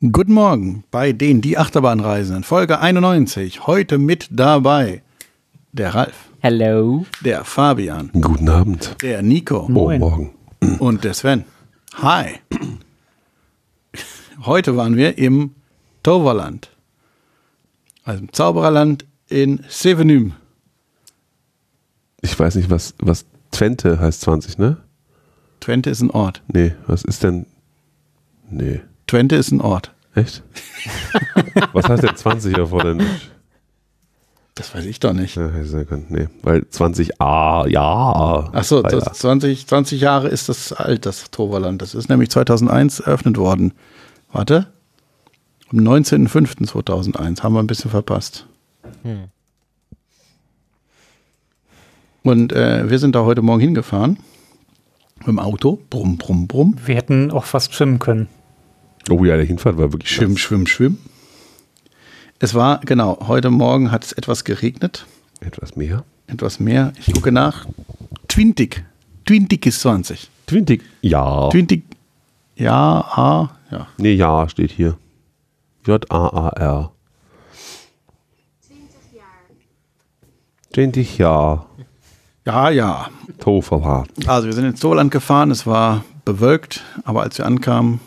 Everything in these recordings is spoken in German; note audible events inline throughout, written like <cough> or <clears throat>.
Guten Morgen bei den Die Achterbahnreisenden, Folge 91. Heute mit dabei der Ralf, Hello. der Fabian, Guten Abend. der Nico Oh, morgen. und der Sven. Hi. Heute waren wir im Toverland, also im Zaubererland in Sevenum. Ich weiß nicht, was, was Twente heißt 20, ne? Twente ist ein Ort. Nee, was ist denn. Nee. Twente ist ein Ort. Echt? <laughs> was heißt denn 20 auf Holländisch? Das weiß ich doch nicht. Ja. Nee, weil 20 A, ja. Ah, ja. das 20, 20 Jahre ist das alt, das Toverland. Das ist nämlich 2001 eröffnet worden. Warte. Am 19.05.2001 haben wir ein bisschen verpasst. Hm. Und äh, wir sind da heute Morgen hingefahren. Mit dem Auto. Brumm, brumm, brumm. Wir hätten auch fast schwimmen können. Oh ja, der Hinfahrt war wirklich Schwimm, schwimm, schwimm. Es war, genau, heute Morgen hat es etwas geregnet. Etwas mehr. Etwas mehr. Ich gucke nach. Twintig. Twintig ist 20. Twintig. Ja. Twintig. Ja, A, ja. Nee, ja, steht hier. J-A-A-R. 20 jaar. 20 ja. Ja, ja. Toverland. Also wir sind ins Toverland gefahren, es war bewölkt, aber als wir ankamen,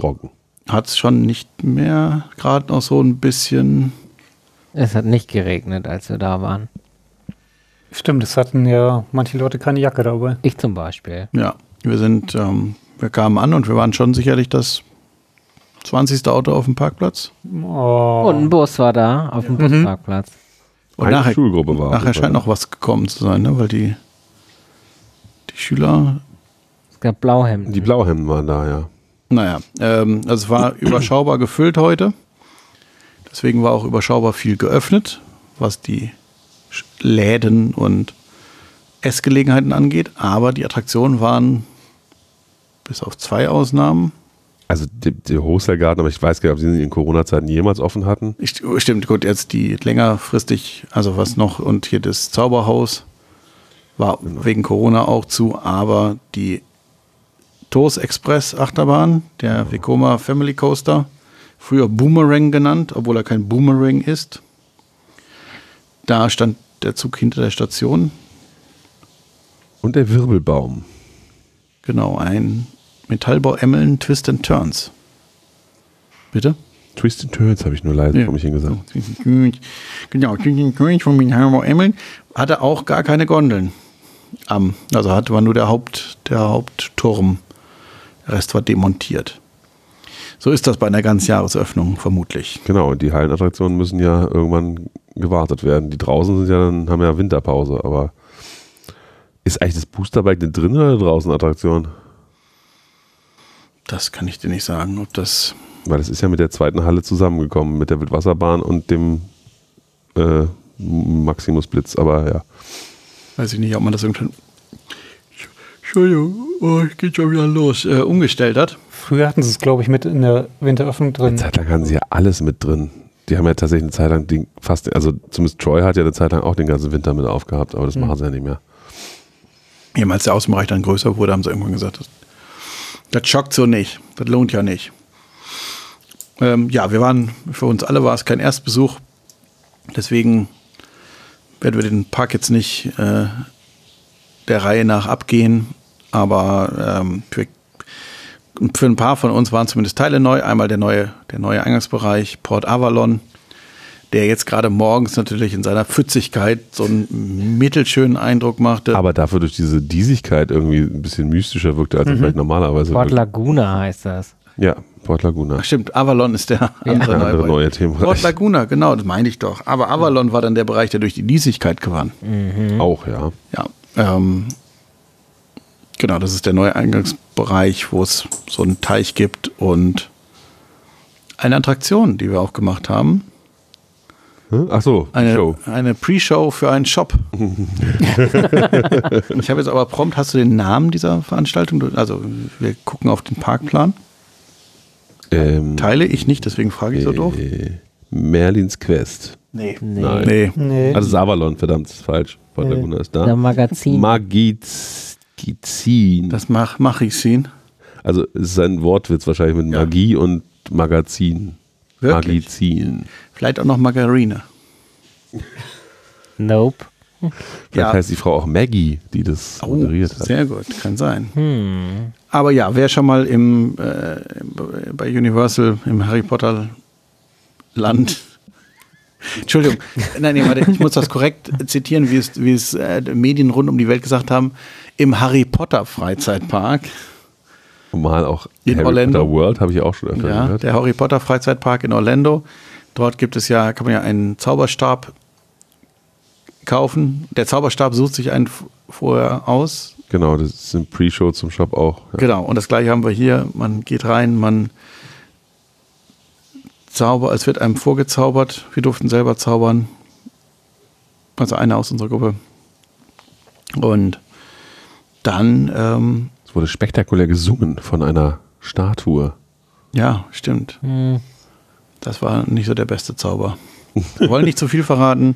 Trocken. hat es schon nicht mehr gerade noch so ein bisschen. Es hat nicht geregnet, als wir da waren. Stimmt, es hatten ja manche Leute keine Jacke dabei. Ich zum Beispiel. Ja, wir sind, ähm, wir kamen an und wir waren schon sicherlich das 20. Auto auf dem Parkplatz. Oh. Und ein Bus war da auf dem Mhm. Busparkplatz. Und Eine nachher, Schulgruppe war. nachher scheint noch was gekommen zu sein, ne? weil die, die Schüler, Es gab Blauhemden. Die Blauhemden waren da, ja. Naja, ähm, also es war <clears throat> überschaubar gefüllt heute. Deswegen war auch überschaubar viel geöffnet, was die Läden und Essgelegenheiten angeht. Aber die Attraktionen waren bis auf zwei Ausnahmen. Also der, der Hostelgarten, aber ich weiß gar nicht, ob sie in Corona-Zeiten jemals offen hatten. Ich, stimmt, gut, jetzt die längerfristig, also was noch, und hier das Zauberhaus war wegen Corona auch zu, aber die Tours Express Achterbahn, der Vekoma Family Coaster, früher Boomerang genannt, obwohl er kein Boomerang ist. Da stand der Zug hinter der Station. Und der Wirbelbaum. Genau, ein Metallbau Emmeln Twist and Turns. Bitte? Twist and Turns habe ich nur leise Ja. vor mich hingesagt. Genau, von Minheimer Emmeln hatte auch gar keine Gondeln. Am, also hatte war nur der, Haupt, der Hauptturm. Rest war demontiert. So ist das bei einer Ganzjahresöffnung vermutlich. Genau, und die Hallenattraktionen müssen ja irgendwann gewartet werden. Die draußen sind ja dann, haben ja Winterpause, aber ist eigentlich das Boosterbike denn drin oder draußen Attraktion? Das kann ich dir nicht sagen, ob das. Weil das ist ja mit der zweiten Halle zusammengekommen, mit der Wildwasserbahn und dem äh, Maximus Blitz, aber ja. Weiß ich nicht, ob man das irgendwann. Entschuldigung, oh, es geht schon wieder los. Äh, umgestellt hat. Früher hatten sie es, glaube ich, mit in der Winteröffnung drin. Eine Zeit lang hatten sie ja alles mit drin. Die haben ja tatsächlich eine Zeit lang den, fast, also zumindest Troy hat ja eine Zeit lang auch den ganzen Winter mit aufgehabt, aber das Mhm. machen sie ja nicht mehr. Eben als der Außenbereich dann größer wurde, haben sie irgendwann gesagt, das, das schockt so nicht. Das lohnt ja nicht. Ähm, ja, wir waren, für uns alle war es kein Erstbesuch. Deswegen werden wir den Park jetzt nicht äh, der Reihe nach abgehen. Aber ähm, für, für ein paar von uns waren zumindest Teile neu. Einmal der neue, der neue Eingangsbereich Port Avalon, der jetzt gerade morgens natürlich in seiner Pfützigkeit so einen mittelschönen Eindruck machte. Aber dafür durch diese Diesigkeit irgendwie ein bisschen mystischer wirkte, als er vielleicht normalerweise Port wirkt. Laguna heißt das. Ja, Port Laguna. Ach stimmt, Avalon ist der andere, Der neue, andere Bereich. neue Port Themenbereich. Laguna, genau, das meine ich doch. Aber Avalon war dann der Bereich, der durch die Niesigkeit gewann. Auch, ja. Ja, ähm, genau, das ist der neue Eingangsbereich, wo es so einen Teich gibt und eine Attraktion, die wir auch gemacht haben. Hm? Ach so, Eine, Show. eine Pre-Show für einen Shop. <laughs> ich habe jetzt aber prompt, hast du den Namen dieser Veranstaltung? Also, wir gucken auf den Parkplan. Ähm, Teile ich nicht, deswegen frage ich so doof. äh, Merlins Quest. Nee. Nee. Nein. Nee. Also Savalon, verdammt, ist falsch. Nee. Laguna ist Der da. Magazin. Magizin. Das mach, mach ich sehen. Also es ist ein Wortwitz wahrscheinlich mit Ja. Magie und Magazin. Wirklich? Magazin. Vielleicht auch noch Margarine. <laughs> Nope. Vielleicht heißt die Frau auch Maggie, die das Oh, moderiert hat. sehr gut, kann sein. Hm. Aber ja, wer schon mal im, äh, bei Universal im Harry Potter Land. <laughs> Entschuldigung, nein, nee, warte, ich muss das korrekt zitieren, wie es, wie es äh, Medien rund um die Welt gesagt haben. Im Harry Potter Freizeitpark, Mal auch In Harry Orlando? Potter World, habe ich auch schon öfter ja, gehört. der Harry Potter Freizeitpark in Orlando. Dort gibt es ja, kann man ja einen Zauberstab kaufen. Der Zauberstab sucht sich einen vorher aus, Genau, das ist im Pre-Show zum Shop auch. Ja. Genau, und das gleiche haben wir hier. Man geht rein, man zaubert, es wird einem vorgezaubert. Wir durften selber zaubern. Also einer aus unserer Gruppe. Und dann, ähm, Es wurde spektakulär gesungen von einer Statue. ja, stimmt. Hm. Das war nicht so der beste Zauber. Wir wollen nicht zu viel verraten.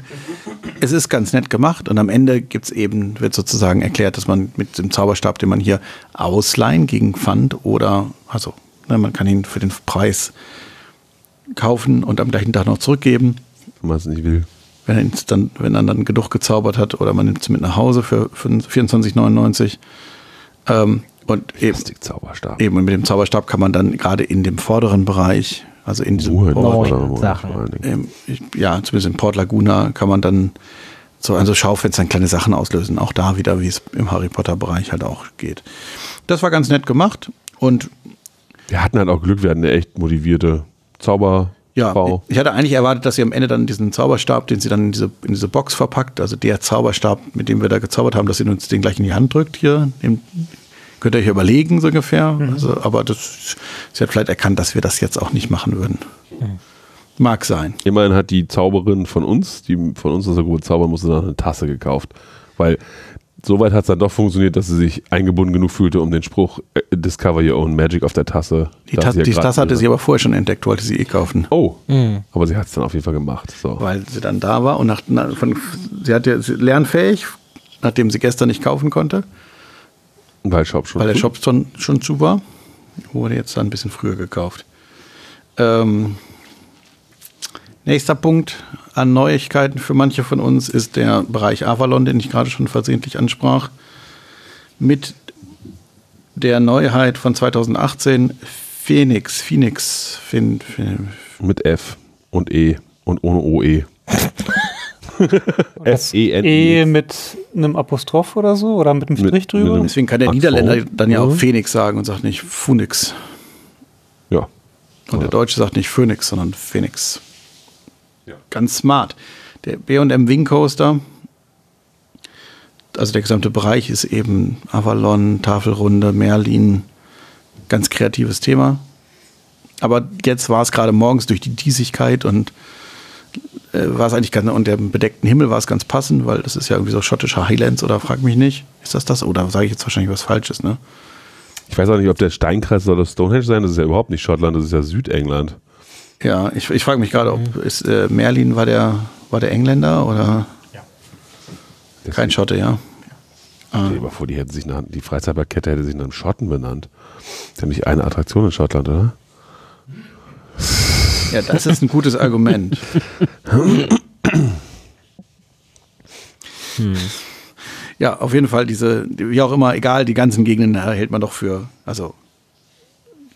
Es ist ganz nett gemacht und am Ende gibt's eben, wird sozusagen erklärt, dass man mit dem Zauberstab, den man hier ausleihen gegen Pfand oder, also, ne, man kann ihn für den Preis kaufen und am gleichen Tag noch zurückgeben, wenn man es nicht will. Wenn er dann, wenn er dann genug gezaubert hat oder man nimmt es mit nach Hause für 24,99. Ähm, und eben, Plastikzauberstab. eben und mit dem Zauberstab kann man dann gerade in dem vorderen Bereich, also in diesem Deutschland, Sachen. ähm, ja, zumindest in Port Laguna kann man dann so an so Schaufenstern kleine Sachen auslösen. Auch da wieder, wie es im Harry Potter Bereich halt auch geht. Das war ganz nett gemacht und Wir hatten halt auch Glück, wir hatten eine echt motivierte Zauberfrau. Ja, ich hatte eigentlich erwartet, dass sie am Ende dann diesen Zauberstab, den sie dann in diese, in diese Box verpackt, also der Zauberstab, mit dem wir da gezaubert haben, dass sie uns den gleich in die Hand drückt hier. Den könnt ihr euch überlegen, so ungefähr. Also, aber das, sie hat vielleicht erkannt, dass wir das jetzt auch nicht machen würden. Mag sein. Immerhin hat die Zauberin von uns, die von uns aus der Gruppe zaubern musste, dann eine Tasse gekauft. Weil soweit hat es dann doch funktioniert, dass sie sich eingebunden genug fühlte, um den Spruch äh, Discover Your Own Magic auf der Tasse. Die, sie ja die Tasse hatte sie aber vorher schon entdeckt, wollte sie eh kaufen. Oh, Hm. aber sie hat es dann auf jeden Fall gemacht. So. weil sie dann da war und nach, na, von, sie hat ja sie- lernfähig, nachdem sie gestern nicht kaufen konnte, Weil Shop schon. weil der. Shop schon, schon zu war, wurde jetzt dann ein bisschen früher gekauft. Ähm, nächster Punkt an Neuigkeiten für manche von uns ist der Bereich Avalon, den ich gerade schon versehentlich ansprach. Mit der Neuheit von 2018 Phoenix, Phoenix, Phin, Phin, Mit F und E und ohne OE. S-E-N-I. <laughs> E mit einem Apostroph oder so oder mit einem Mit- Strich drüber. mit einem- Deswegen kann der so. Niederländer dann ja auch Mhm. Phoenix sagen und sagt nicht Phoenix. Ja. Und der Deutsche sagt nicht Phoenix, sondern Phoenix. Ja. Ganz smart. Der B&M Wing Coaster, also der gesamte Bereich ist eben Avalon, Tafelrunde, Merlin, ganz kreatives Thema. Aber jetzt war es gerade morgens durch die Diesigkeit und äh, war es eigentlich ganz, und der bedeckten Himmel war es ganz passend, weil das ist ja irgendwie so schottische Highlands oder frag mich nicht. Ist das das? Oder sage ich jetzt wahrscheinlich was Falsches, ne? Ich weiß auch nicht, ob der Steinkreis das Stonehenge sein. Das ist ja überhaupt nicht Schottland, das ist ja Südengland. Ja, ich, ich frage mich gerade, ob ist, äh, Merlin war der, war der Engländer oder kein Schotte, ja. Stell dir mal vor, die, hätten sich nach, die Freizeitparkette hätte sich nach einem Schotten benannt. Das ist ja nicht eine Attraktion in Schottland, oder? Ja, das ist ein gutes Argument. Ja, auf jeden Fall diese, wie auch immer, egal, die ganzen Gegenden hält man doch für, also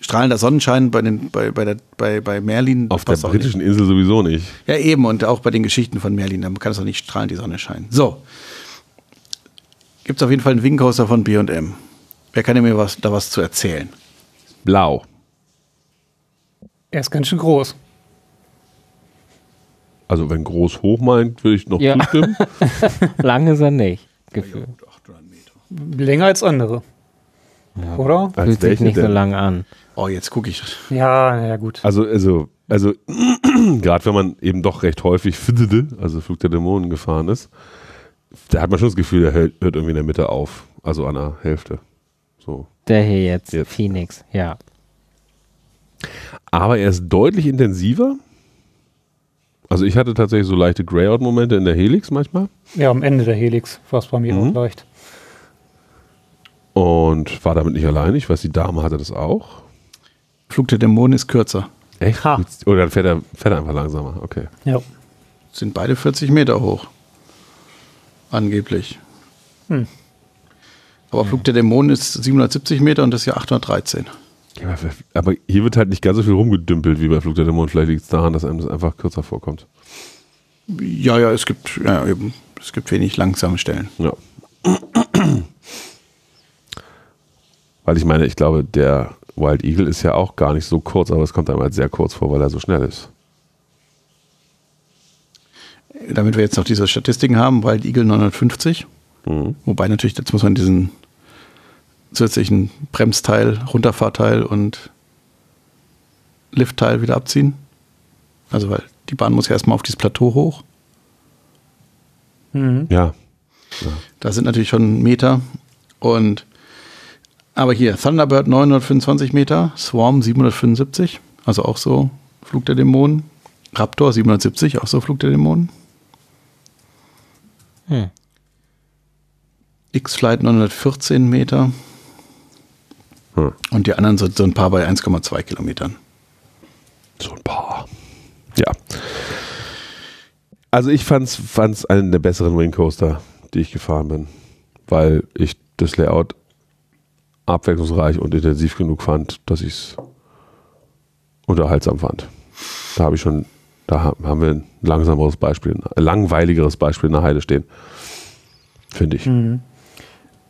strahlender Sonnenschein bei, den, bei, bei, der, bei, bei Merlin. Auf der auch nicht. britischen Insel sowieso nicht. Ja, eben, und auch bei den Geschichten von Merlin, da kann es auch nicht strahlend die Sonne scheinen. So. Gibt es auf jeden Fall einen Wingcoaster von B&M. Wer kann mir was, da was zu erzählen? Blau. Er ist ganz schön groß. Also wenn groß hoch meint, würde ich noch Ja. zustimmen. <laughs> Lang ist er nicht. Gefühlt. Länger als andere. Oder? Als Fühlt sich nicht so lang an. Oh, jetzt gucke ich. Ja, ja gut. Also, also, also <clears throat> gerade wenn man eben doch recht häufig <laughs> also Flug der Dämonen gefahren ist, da hat man schon das Gefühl, der hört, hört irgendwie in der Mitte auf. Also an der Hälfte. So. Der hier jetzt, Jetzt. Phoenix, ja. Aber er ist deutlich intensiver. Also ich hatte tatsächlich so leichte Grayout-Momente in der Helix manchmal. Ja, am Ende der Helix war es bei mir Mhm. auch leicht. Und war damit nicht allein. Ich weiß, die Dame hatte das auch. Flug der Dämonen ist kürzer. Echt? Ha. Oder dann fährt er, fährt er einfach langsamer. Okay. Ja. Sind beide 40 Meter hoch. Angeblich. Hm. Aber Flug der Dämonen ist 770 Meter und das hier 813. Ja, aber- Aber hier wird halt nicht ganz so viel rumgedümpelt wie bei Flug der Dämonen. Vielleicht liegt es daran, dass einem das einfach kürzer vorkommt. Ja, ja, es gibt, ja, eben, es gibt wenig langsame Stellen. Ja. <clears throat> Weil ich meine, ich glaube, der Wild Eagle ist ja auch gar nicht so kurz, aber es kommt einem halt sehr kurz vor, weil er so schnell ist. Damit wir jetzt noch diese Statistiken haben, Wild Eagle 950. Mhm. Wobei natürlich, jetzt muss man diesen zusätzlichen Bremsteil, Runterfahrteil und Liftteil wieder abziehen. Also, weil die Bahn muss ja erstmal auf dieses Plateau hoch. Mhm. Ja. Da sind natürlich schon Meter. Und aber hier, Thunderbird 925 Meter, Swarm 775, also auch so Flug der Dämonen. Raptor 770, auch so Flug der Dämonen. Hm. X-Flight 914 Meter. Hm. Und die anderen sind so ein paar bei 1,2 Kilometern. So ein paar. Ja. Also ich fand's, fand's einen der besseren Wing Coaster, die ich gefahren bin, weil ich das Layout abwechslungsreich und intensiv genug fand, dass ich es unterhaltsam fand. Da habe ich schon, da ha- haben wir ein langsameres Beispiel, ein langweiligeres Beispiel in der Heide stehen. Finde ich. Mhm.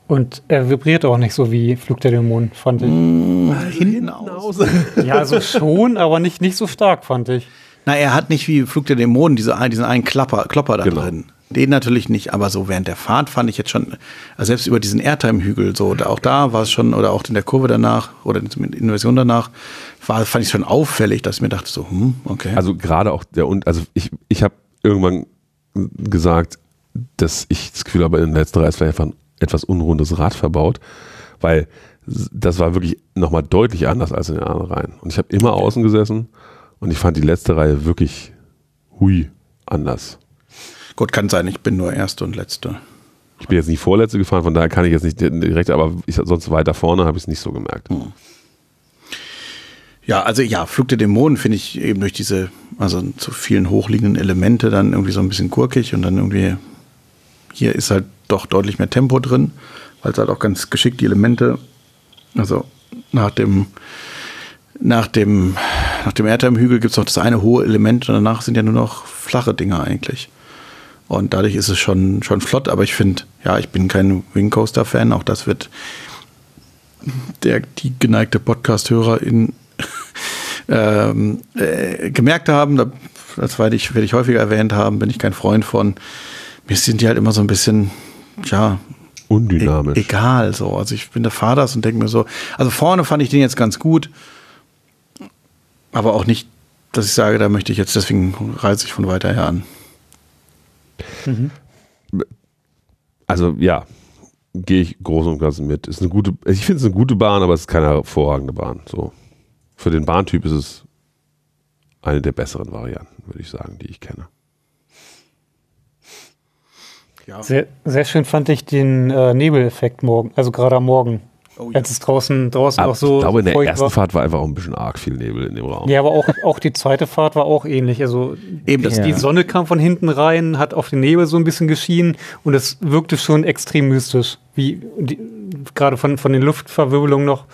Und er vibriert auch nicht so wie Flug der Dämonen, fand ich. Hinten aus. Ja, also schon, aber nicht, nicht so stark, fand ich. Na, er hat nicht wie Flug der Dämonen diese, ein- diesen einen Klapper, Klopper da Genau. drin. Den natürlich nicht, aber so während der Fahrt fand ich jetzt schon, also selbst über diesen Airtime-Hügel, so, auch da war es schon, oder auch in der Kurve danach, oder in der Inversion danach, war, fand ich schon auffällig, dass ich mir dachte, so, hm, okay. Also gerade auch der und also ich, ich habe irgendwann gesagt, dass ich das Gefühl habe, in den letzten Reihe ist vielleicht einfach ein etwas unrundes Rad verbaut, weil das war wirklich nochmal deutlich anders als in den anderen Reihen. Und ich habe immer außen gesessen und ich fand die letzte Reihe wirklich hui anders. Gut, kann sein, ich bin nur Erste und Letzte. Ich bin jetzt nicht Vorletzte gefahren, von daher kann ich jetzt nicht direkt, aber ich, sonst weiter vorne habe ich es nicht so gemerkt. Ja, also ja, Flug der Dämonen finde ich eben durch diese, also zu vielen hochliegenden Elemente dann irgendwie so ein bisschen gurkig und dann irgendwie, hier ist halt doch deutlich mehr Tempo drin, weil es halt auch ganz geschickt die Elemente, also nach dem, nach dem, nach dem Airtime-Hügel gibt es noch das eine hohe Element und danach sind ja nur noch flache Dinger eigentlich. Und dadurch ist es schon, schon flott, aber ich finde, ja, ich bin kein Wing Coaster-Fan, auch das wird der, die geneigte Podcast-Hörerin <laughs> ähm, äh, gemerkt haben, da, das werde ich, werde ich häufiger erwähnt haben, bin ich kein Freund von. Mir sind die halt immer so ein bisschen, ja, Undynamisch. E egal so. Also ich bin der Fahrers und denke mir so, also vorne fand ich den jetzt ganz gut, aber auch nicht, dass ich sage, da möchte ich jetzt, deswegen reise ich von weiter her an. Also ja, gehe ich groß und ganzen mit. Ist eine gute, ich finde es eine gute Bahn, aber es ist keine hervorragende Bahn. So. Für den Bahntyp ist es eine der besseren Varianten, würde ich sagen, die ich kenne. Ja. Sehr, sehr schön fand ich den äh, Nebeleffekt morgen, also gerade am Morgen. Oh ja. Als es draußen, draußen Aber auch so ich glaube, in der ersten war. Fahrt war einfach auch ein bisschen arg viel Nebel in dem Raum. Ja, aber auch, auch die zweite Fahrt war auch ähnlich. Also Eben, das, Ja. die Sonne kam von hinten rein, hat auf den Nebel so ein bisschen geschienen und es wirkte schon extrem mystisch. Wie die, gerade von, von den Luftverwirbelungen noch.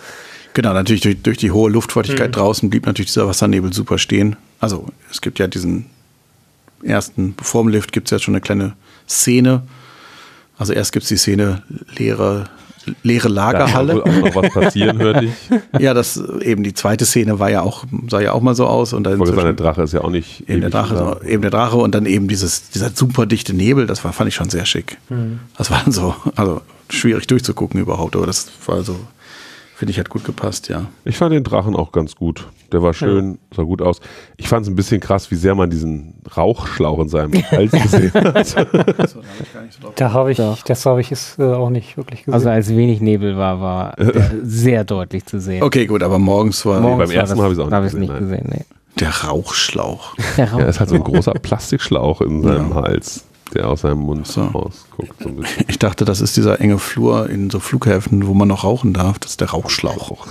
Genau, natürlich durch, durch die hohe Luftfeuchtigkeit draußen blieb natürlich dieser Wassernebel super stehen. Also es gibt ja diesen ersten, vor dem Lift gibt es ja schon eine kleine Szene. Also erst gibt es die Szene leere, leere Da kann Lagerhalle. wohl auch noch was passieren, hörte ich. <laughs> Ja, das eben die zweite Szene war ja auch, sah ja auch mal so aus. Und dann der Drache ist ja auch nicht. eben der Drache, so, eben der Drache und dann eben dieses, dieser super dichte Nebel, das war, fand ich schon sehr schick. Das war so, also schwierig durchzugucken überhaupt, aber das war so, finde ich, hat gut gepasst, ja. Ich fand den Drachen auch ganz gut. Der war schön, sah gut aus. Ich fand es ein bisschen krass, wie sehr man diesen Rauchschlauch in seinem <laughs> Hals gesehen hat. <laughs> Da habe ich, das habe ich es äh, auch nicht wirklich gesehen. Also als wenig Nebel war, war <laughs> der sehr deutlich zu sehen. Okay, gut, aber morgens war Morgens beim war ersten das- Mal habe ich es auch nicht gesehen, nicht gesehen. Nee. der Rauchschlauch. Der Er ist halt so ein großer Plastikschlauch in seinem Ja. Hals. Der aus seinem Mund So. rausguckt. So ein bisschen. Ich dachte, das ist dieser enge Flur in so Flughäfen, wo man noch rauchen darf. Das ist der Rauchschlauch.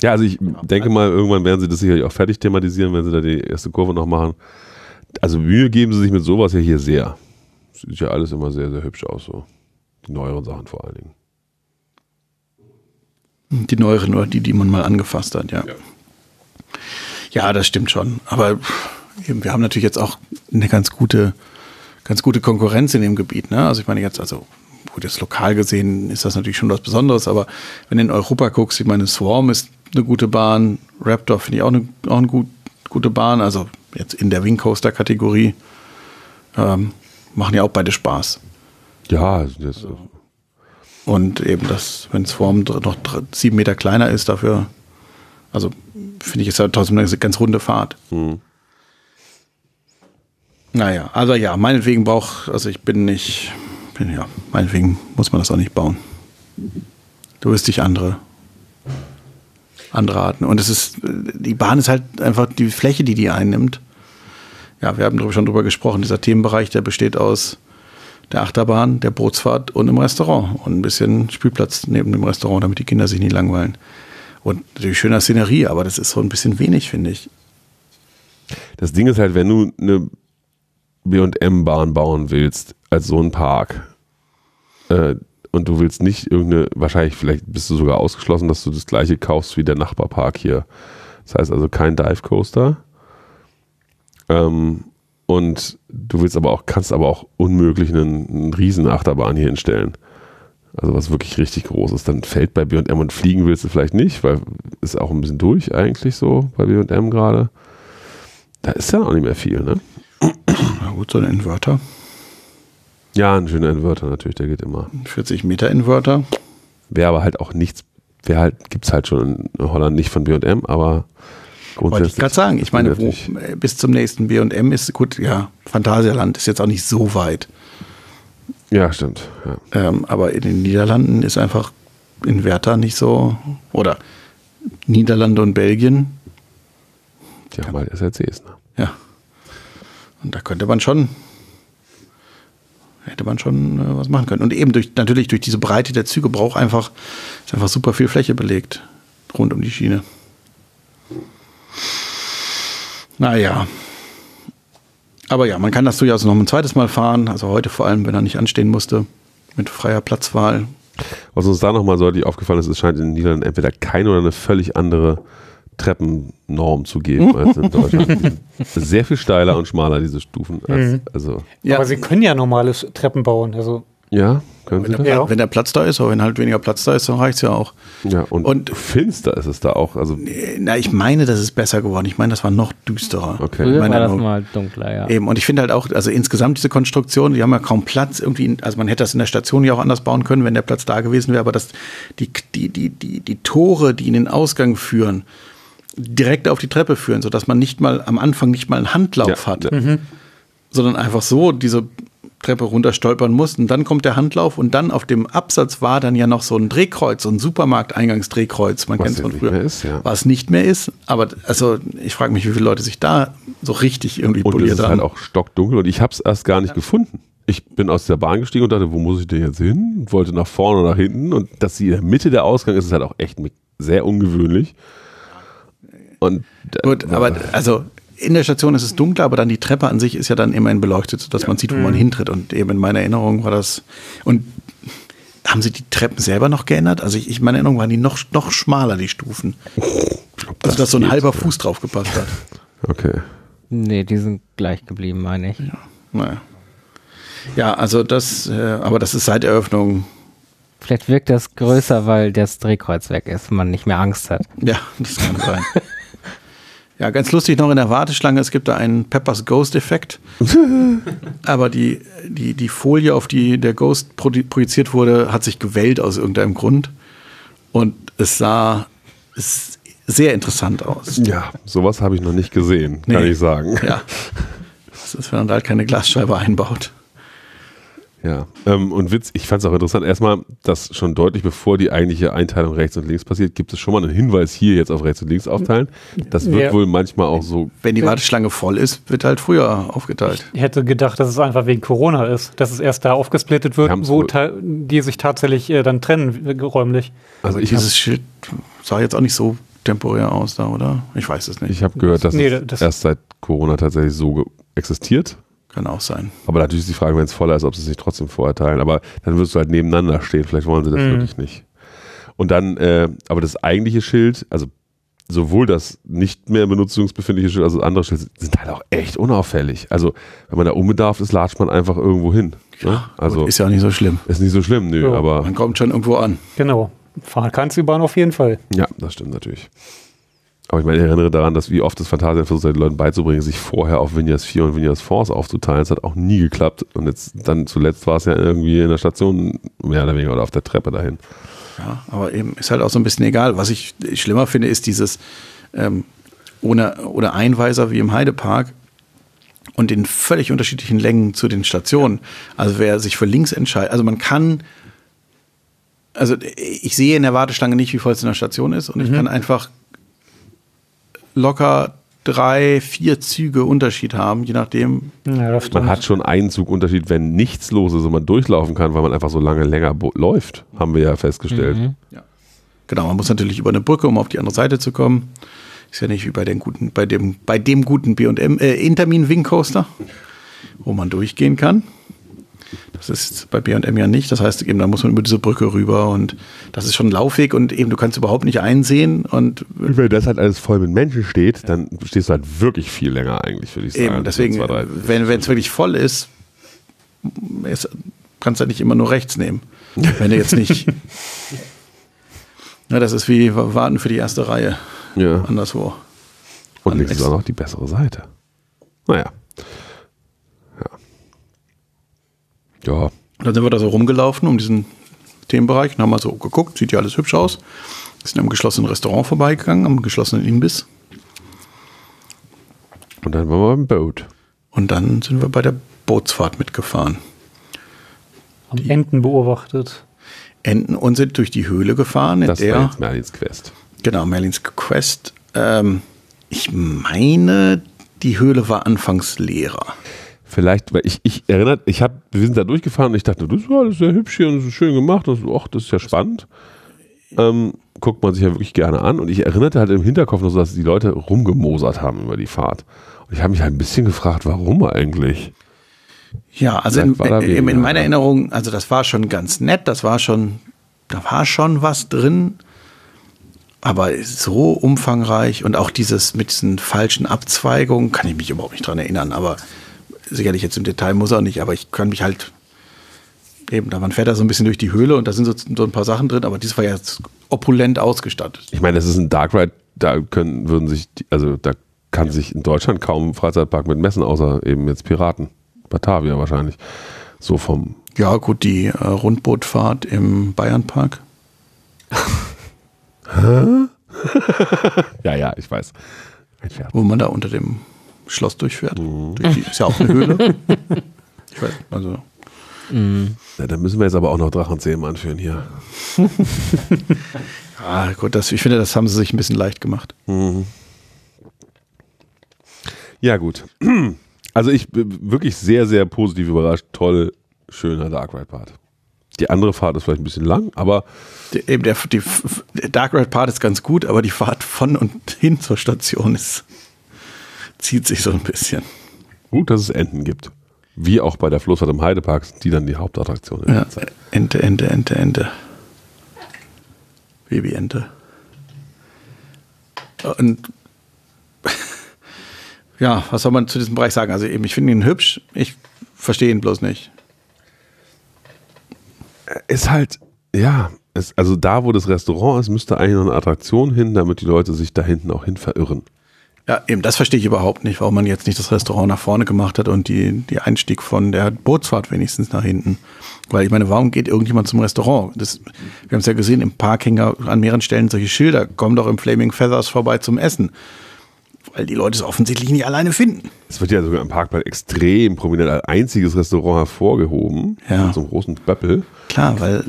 Ja, also ich denke mal, irgendwann werden sie das sicherlich auch fertig thematisieren, wenn sie da die erste Kurve noch machen. Also Mühe geben sie sich mit sowas ja hier sehr. Sieht ja alles immer sehr, sehr hübsch aus, so. Die neueren Sachen vor allen Dingen. Die neueren oder die, die man mal angefasst hat, ja. Ja, das stimmt schon. Aber eben, wir haben natürlich jetzt auch eine ganz gute, ganz gute Konkurrenz in dem Gebiet. Ne? Also ich meine jetzt, also gut, jetzt lokal gesehen ist das natürlich schon was Besonderes, aber wenn du in Europa guckst, ich meine, Swarm ist eine gute Bahn, Raptor finde ich auch eine, auch eine gut, gute Bahn, also jetzt in der Wing Coaster Kategorie ähm, machen ja auch beide Spaß. Ja, also das, Und eben das, wenn Swarm noch sieben Meter kleiner ist, dafür, also finde ich, ist ja trotzdem eine ganz runde Fahrt. hm. Naja, also ja, meinetwegen braucht, also ich bin nicht, bin, ja, meinetwegen muss man das auch nicht bauen. Du wirst dich andere, andere Arten. Und es ist, die Bahn ist halt einfach die Fläche, die die einnimmt. Ja, wir haben schon drüber gesprochen. Dieser Themenbereich, der besteht aus der Achterbahn, der Bootsfahrt und einem Restaurant. Und ein bisschen Spielplatz neben dem Restaurant, damit die Kinder sich nicht langweilen. Und natürlich schöner Szenerie, aber das ist so ein bisschen wenig, finde ich. das Ding ist halt, wenn du eine B&M-Bahn bauen willst, als so ein Park, äh, und du willst nicht irgendeine, wahrscheinlich, vielleicht bist du sogar ausgeschlossen, dass du das gleiche kaufst wie der Nachbarpark hier. Das heißt also kein Dive Coaster. Ähm, und du willst aber auch, kannst aber auch unmöglich einen, einen riesen Achterbahn hier hinstellen. Also was wirklich richtig groß ist. Dann fällt bei B&M und fliegen willst du vielleicht nicht, weil ist auch ein bisschen durch eigentlich so bei B&M gerade. Da ist ja auch nicht mehr viel, ne? Na gut, so ein Inverter. Ja, ein schöner Inverter natürlich, der geht immer. 40 Meter Inverter. Wäre aber halt auch nichts, wäre halt, gibt's halt schon in Holland nicht von B&M, aber Wollte ich gerade sagen. Ich meine, wo, bis zum nächsten B&M ist, gut, ja, Phantasialand ist jetzt auch nicht so weit. Ja, stimmt. Ja. Ähm, aber in den Niederlanden ist einfach Inverter nicht so, oder Niederlande und Belgien, Die haben halt SLCs, ne? ja. Und da könnte man schon, hätte man schon äh, was machen können. Und eben durch, natürlich durch diese Breite der Züge braucht einfach, ist einfach super viel Fläche belegt rund um die Schiene. Naja. Aber ja, man kann das durchaus noch ein zweites Mal fahren. Also heute vor allem, wenn er nicht anstehen musste. Mit freier Platzwahl. Was uns da nochmal deutlich aufgefallen ist, es scheint in den Niederlanden entweder keine oder eine völlig andere Treppennorm zu geben als in Deutschland. Sehr viel steiler und schmaler, diese Stufen. Als, Mhm. Also, Ja, Aber sie können ja normale Treppen bauen. Also ja, können Sie wenn, das? der, Ja. wenn der Platz da ist, aber wenn halt weniger Platz da ist, dann reicht es ja auch. Ja, und, Und- finster ist es da auch. Also, Na, ich meine, das ist besser geworden. Ich meine, das war noch düsterer. okay. Früher Meine war das Erinnerung. mal dunkler, ja. Eben, und ich finde halt auch, also insgesamt diese Konstruktion, die haben ja kaum Platz irgendwie, in- also man hätte das in der Station ja auch anders bauen können, wenn der Platz da gewesen wäre, aber das, die, die, die, die, die Tore, die in den Ausgang führen, direkt auf die Treppe führen, sodass man nicht mal am Anfang nicht mal einen Handlauf Ja, hat, ja. sondern einfach so diese Treppe runter stolpern muss und dann kommt der Handlauf und dann auf dem Absatz war dann ja noch so ein Drehkreuz, so ein Supermarkteingangsdrehkreuz, man kennt es von früher. ist, ja. Was nicht mehr ist, aber also ich frage mich, wie viele Leute sich da so richtig irgendwie Und es poliert ist haben. halt auch stockdunkel und ich habe es erst gar nicht gefunden. Ich bin aus der Bahn gestiegen und dachte, wo muss ich denn jetzt hin? Und wollte nach vorne oder nach hinten und dass sie in der Mitte der Ausgang ist, ist halt auch echt sehr ungewöhnlich. Und äh, Gut, aber also in der Station ist es dunkler, aber dann die Treppe an sich ist ja dann immerhin beleuchtet, sodass man sieht, wo man hintritt. Und eben in meiner Erinnerung war das. Und haben sie die Treppen selber noch geändert? Also ich, ich meine Erinnerung waren die noch, noch schmaler, die Stufen. Also dass so ein halber ja. Fuß drauf gepasst hat. okay. Nee, die sind gleich geblieben, meine ich. Naja. Ja, also das, äh, aber das ist seit Eröffnung, Vielleicht wirkt das größer, weil das Drehkreuz weg ist und man nicht mehr Angst hat. ja, das kann sein. <laughs> Ja, ganz lustig noch in der Warteschlange, es gibt da einen Peppers Ghost-Effekt. <laughs> Aber die, die, die Folie, auf die der Ghost projiziert wurde, hat sich gewellt aus irgendeinem Grund. Und es sah s- sehr interessant aus. Ja, sowas habe ich noch nicht gesehen, kann Nee. ich sagen. Ja. <laughs> Das ist, wenn man da halt keine Glasscheibe einbaut. Ja, ähm, und Witz, ich fand es auch interessant, erstmal, dass schon deutlich bevor die eigentliche Einteilung rechts und links passiert, gibt es schon mal einen Hinweis hier jetzt auf rechts und links aufteilen. Das wird Ja. wohl manchmal auch so, Wenn die Warteschlange voll ist, wird halt früher aufgeteilt. Ich hätte gedacht, dass es einfach wegen Corona ist, dass es erst da aufgesplittet wird, wo die sich tatsächlich äh, dann trennen äh, räumlich. also ich Dieses Schild sah jetzt auch nicht so temporär aus da, oder? Ich weiß es nicht. Ich habe gehört, dass Nee, es das- erst seit Corona tatsächlich so existiert. Kann auch sein. Aber natürlich ist die Frage, wenn es voller ist, ob sie es nicht trotzdem vorher teilen. Aber dann wirst du halt nebeneinander stehen. Vielleicht wollen sie das Mhm. wirklich nicht. Und dann, äh, aber das eigentliche Schild, also sowohl das nicht mehr benutzungsbefindliche Schild als das andere Schild sind halt auch echt unauffällig. Also wenn man da unbedarft ist, latscht man einfach irgendwo hin. Ne? Also Gut, ist ja auch nicht so schlimm. ist nicht so schlimm, nö, Ja, aber Man kommt schon irgendwo an. Genau. Fahren kannst du die Bahn auf jeden Fall. ja, das stimmt natürlich. Aber ich meine, ich erinnere daran, dass wie oft das Phantasialand versucht hat, den Leuten beizubringen, sich vorher auf Vinyas 4 und Vinyas Force aufzuteilen. Das hat auch nie geklappt. Und jetzt dann zuletzt war es ja irgendwie in der Station mehr oder weniger oder auf der Treppe dahin. Ja, aber eben ist halt auch so ein bisschen egal. Was ich schlimmer finde, ist dieses ähm, ohne, ohne Einweiser wie im Heidepark und in völlig unterschiedlichen Längen zu den Stationen. Also wer sich für links entscheidet, also man kann, also ich sehe in der Warteschlange nicht, wie voll es in der Station ist und ich kann einfach locker drei, vier Züge Unterschied haben, je nachdem. Ja, Man hat schon einen Zugunterschied, wenn nichts los ist und man durchlaufen kann, weil man einfach so lange länger läuft, haben wir ja festgestellt. Genau, man muss natürlich über eine Brücke, um auf die andere Seite zu kommen. Ist ja nicht wie bei den guten, bei dem, bei dem guten B&M, äh, Intermin Wing Coaster, wo man durchgehen kann. Das ist bei B&M ja nicht. Das heißt, eben, da muss man über diese Brücke rüber und das ist schon ein Laufweg und eben, du kannst überhaupt nicht einsehen und wenn das halt alles voll mit Menschen steht, dann stehst du halt wirklich viel länger eigentlich, würde ich sagen. eben, deswegen, zwei, drei- wenn es wirklich voll ist, ist kannst du halt nicht immer nur rechts nehmen. Wenn du jetzt nicht. <laughs> Ja, das ist wie warten für die erste Reihe ja. anderswo. Und links ist auch noch die bessere Seite. Naja. Ja. Ja. Und dann sind wir da so rumgelaufen um diesen Themenbereich und haben mal so geguckt, sieht ja alles hübsch aus. Sind am geschlossenen Restaurant vorbeigegangen, am geschlossenen Imbiss. Und dann waren wir im Boot. Und dann sind wir bei der Bootsfahrt mitgefahren. Haben Enten beobachtet. Enten und sind durch die Höhle gefahren, in Das war der, jetzt Merlins Quest. genau, Merlins Quest. Ähm, ich meine, die Höhle war anfangs leerer. Vielleicht, weil ich, ich erinnert, ich habe, wir sind da durchgefahren und ich dachte, das ist ja alles sehr hübsch hier und das ist schön gemacht und so, ach, das ist ja spannend. Ähm, guckt man sich ja wirklich gerne an und ich erinnerte halt im Hinterkopf noch so, dass die Leute rumgemosert haben über die Fahrt. Und ich habe mich halt ein bisschen gefragt, warum eigentlich? Ja, also in, war in, in meiner. Erinnerung, also das war schon ganz nett, das war schon, da war schon was drin, aber so umfangreich und auch dieses mit diesen falschen Abzweigungen, kann ich mich überhaupt nicht dran erinnern, aber sicherlich jetzt im Detail muss er nicht, aber ich kann mich halt eben, da man fährt da so ein bisschen durch die Höhle und da sind so, so ein paar Sachen drin, aber dies war jetzt opulent ausgestattet. Ich meine, es ist ein Dark Ride, da können, würden sich, die, also da kann sich in Deutschland kaum ein Freizeitpark mit messen, außer eben jetzt Piraten. Batavia wahrscheinlich. So vom, Ja, gut, die äh, Rundbootfahrt im Bayernpark. <laughs> <laughs> ja, ja, ich weiß. Wo man da unter dem Schloss durchfährt. Durch die, ist ja auch eine Höhle. <laughs> Ich weiß, also Ja, da müssen wir jetzt aber auch noch Drachenzähmen anführen hier. <laughs> Ah, gut, das, ich finde, das haben sie sich ein bisschen leicht gemacht. Ja, gut. <clears throat> Also ich bin wirklich sehr, sehr positiv überrascht. Toll, schöner Dark Ride Part. Die andere Fahrt ist vielleicht ein bisschen lang, aber Der, eben der, die, der Dark Ride Part ist ganz gut, aber die Fahrt von und hin zur Station ist, zieht sich so ein bisschen. gut, dass es Enten gibt. Wie auch bei der Floßfahrt im Heidepark, die dann die Hauptattraktion. in Ja. Ente, Ente, Ente, Ente. Babyente. Und <laughs> ja, was soll man zu diesem Bereich sagen? Also eben, ich finde ihn hübsch, ich verstehe ihn bloß nicht. Ist halt, ja, es, also da, wo das Restaurant ist, müsste eigentlich noch eine Attraktion hin, damit die Leute sich da hinten auch hin verirren. Ja, eben, das verstehe ich überhaupt nicht, warum man jetzt nicht das Restaurant nach vorne gemacht hat und die, die Einstieg von der Bootsfahrt wenigstens nach hinten. Weil ich meine, warum geht irgendjemand zum Restaurant? Das, wir haben es ja gesehen, im Park hängen an mehreren Stellen solche Schilder, komm doch im Flaming Feathers vorbei zum Essen. Weil die Leute es offensichtlich nicht alleine finden. Es wird ja sogar im Parkplatz extrem prominent als einziges Restaurant hervorgehoben. Ja. Mit so einem großen Böppel. Klar, weil.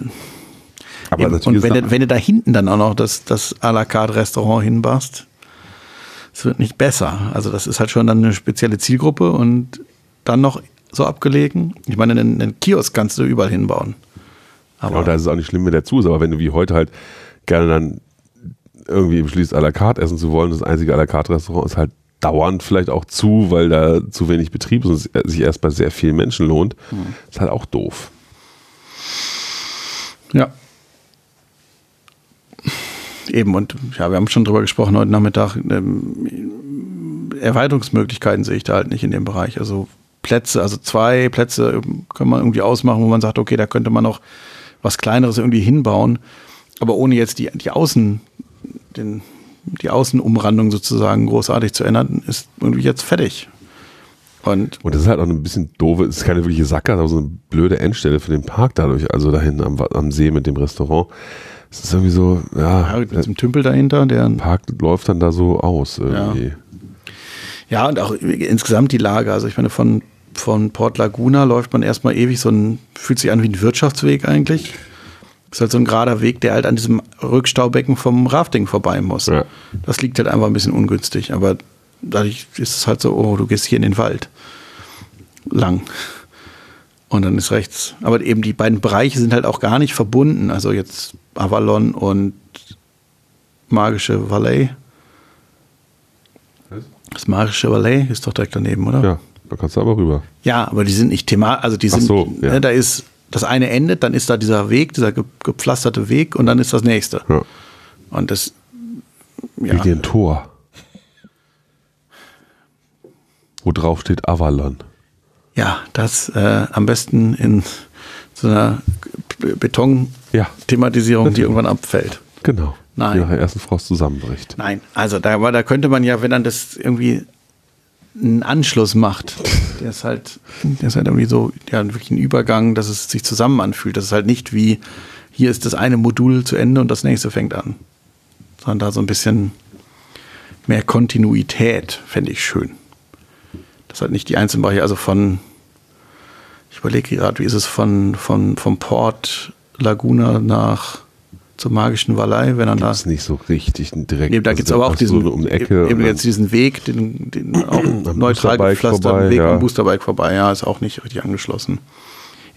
Aber Eben, und wenn du, wenn du da hinten dann auch noch das, das à la carte Restaurant hinbast, es wird nicht besser. Also das ist halt schon dann eine spezielle Zielgruppe und dann noch so abgelegen. Ich meine, einen, einen Kiosk kannst du überall hinbauen. Aber Ja, und da ist es auch nicht schlimm, wenn der zu ist, aber wenn du wie heute halt gerne dann irgendwie beschließt, à la carte essen zu wollen, das einzige à la carte Restaurant ist halt dauernd vielleicht auch zu, weil da zu wenig Betrieb ist und es sich erst bei sehr vielen Menschen lohnt, ist halt auch doof. Ja. Eben, und ja, wir haben schon drüber gesprochen heute Nachmittag. Ähm, Erweiterungsmöglichkeiten sehe ich da halt nicht in dem Bereich. Also Plätze, also zwei Plätze ähm, kann man irgendwie ausmachen, wo man sagt, okay, da könnte man noch was Kleineres irgendwie hinbauen, aber ohne jetzt die, die Außen, den, die Außenumrandung sozusagen großartig zu ändern, ist irgendwie jetzt fertig. Und Und das ist halt auch ein bisschen doof, es ist keine wirkliche Sackgasse, aber so eine blöde Endstelle für den Park dadurch, also da hinten am, am See mit dem Restaurant. Es ist irgendwie so, ja, ja, mit der diesem Tümpel dahinter, der Park läuft dann da so aus irgendwie. Ja, und auch insgesamt die Lage. Also ich meine, von, von Port Laguna läuft man erstmal ewig so ein, fühlt sich an wie ein Wirtschaftsweg eigentlich. Ist halt so ein gerader Weg, der halt an diesem Rückstaubecken vom Rafting vorbei muss. Ja. Das liegt halt einfach ein bisschen ungünstig. Aber dadurch ist es halt so, oh, du gehst hier in den Wald. Lang. Und dann ist rechts. Aber eben die beiden Bereiche sind halt auch gar nicht verbunden. Also jetzt Avalon und Magische Valley. Das Magische Valley ist doch direkt daneben, oder? Ja, da kannst du aber rüber. Ja, aber die sind nicht thematisch, also die Ach sind, so, ja. ne, da ist, das eine endet, dann ist da dieser Weg, dieser ge gepflasterte Weg und dann ist das nächste. Ja. Und das, ja, Wie ein Tor. Wo drauf steht Avalon. Ja, das äh, am besten in so einer Ja. Beton-Thematisierung, die Natürlich. irgendwann abfällt. Genau. Nein. Die nach der ersten Frost zusammenbricht. Nein, also da, aber da könnte man ja, wenn dann das irgendwie einen Anschluss macht, <laughs> der ist halt, der ist halt irgendwie so, ja, wirklich ein Übergang, dass es sich zusammen anfühlt. Das ist halt nicht wie, hier ist das eine Modul zu Ende und das nächste fängt an. Sondern da so ein bisschen mehr Kontinuität fände ich schön. Das halt nicht die einzelnen Bereiche, also von, ich überlege gerade, wie ist es von, von, vom Port Laguna nach zur magischen Valley, wenn dann da. Das ist nicht so richtig direkt. Eben, da also gibt es aber auch diesen, um Ecke. eben jetzt diesen Weg, den, den auch neutral gepflasterten Weg ja. am Boosterbike vorbei. Ja, ist auch nicht richtig angeschlossen.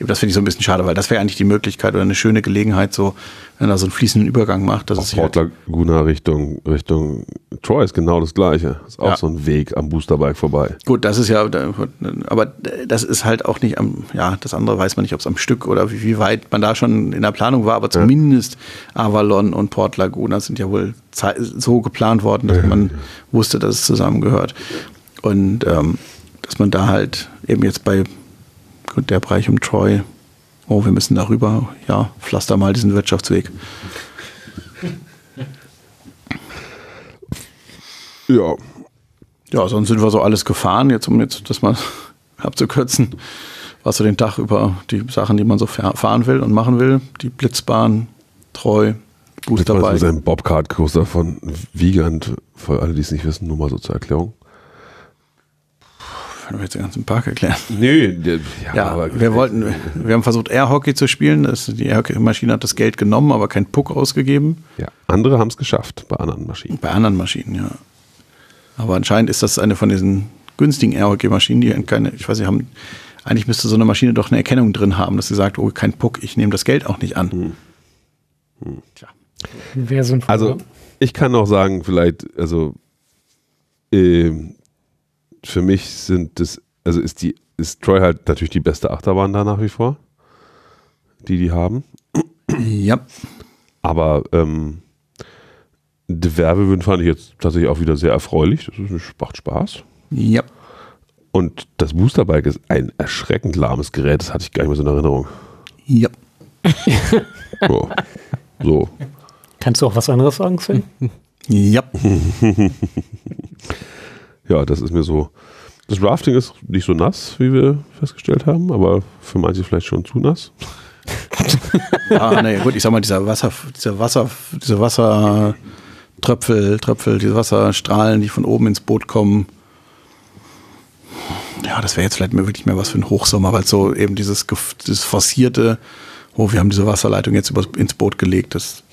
Das finde ich so ein bisschen schade, weil das wäre eigentlich die Möglichkeit oder eine schöne Gelegenheit, so, wenn er so einen fließenden Übergang macht, dass auch sich Port halt, Laguna Richtung, Richtung Troy ist genau das gleiche. Ist auch Ja. so ein Weg am Boosterbike vorbei. Gut, das ist ja, aber das ist halt auch nicht am, ja, das andere weiß man nicht, ob es am Stück oder wie, wie weit man da schon in der Planung war, aber zumindest Avalon und Port Laguna sind ja wohl so geplant worden, dass man wusste, dass es zusammengehört. Und ähm, dass man da halt eben jetzt bei gut, der Bereich um Troy, oh, wir müssen darüber, ja, pflaster mal diesen Wirtschaftsweg. Ja. Ja, sonst sind wir so alles gefahren, jetzt um jetzt das mal <laughs> abzukürzen, was so den Tag über die Sachen, die man so fahr- fahren will und machen will, die Blitzbahn, Treu, Jetzt mal so Boosterbike. sein Bobcard-Coaster von Wiegand, für alle, die es nicht wissen, nur mal so zur Erklärung. Wenn wir jetzt den ganzen Park erklären. Nö, der, Ja, wir wollten, wir haben versucht Airhockey zu spielen, das, die Airhockey-Maschine hat das Geld genommen, aber kein Puck ausgegeben. Ja, andere haben es geschafft bei anderen Maschinen. Bei anderen Maschinen, ja. Aber anscheinend ist das eine von diesen günstigen Airhockey-Maschinen, die keine, ich weiß nicht, haben, eigentlich müsste so eine Maschine doch eine Erkennung drin haben, dass sie sagt, oh, kein Puck, ich nehme das Geld auch nicht an. Tja. Wäre so ein Also, ich kann auch sagen, vielleicht, also, ähm, für mich sind das, also ist die, ist Troy halt natürlich die beste Achterbahn da nach wie vor, die die haben. Ja, Aber ähm, die Werbewün fand ich jetzt tatsächlich auch wieder sehr erfreulich. Das ist, macht Spaß. ja. Und das Boosterbike ist ein erschreckend lahmes Gerät. Das hatte ich gar nicht mehr so in Erinnerung. Ja. <laughs> So. so. Kannst du auch was anderes sagen, Sven? Ja. <laughs> Ja, das ist mir so. Das Rafting ist nicht so nass, wie wir festgestellt haben, aber für manche vielleicht schon zu nass. <laughs> Ah, naja, gut, ich sag mal, dieser Wasser, dieser Wasser, diese Tröpfel, Tröpfel, diese Wasserstrahlen, die von oben ins Boot kommen. Ja, das wäre jetzt vielleicht mehr wirklich mehr was für einen Hochsommer, weil so eben dieses, dieses forcierte, oh, wir haben diese Wasserleitung jetzt übers, ins Boot gelegt, das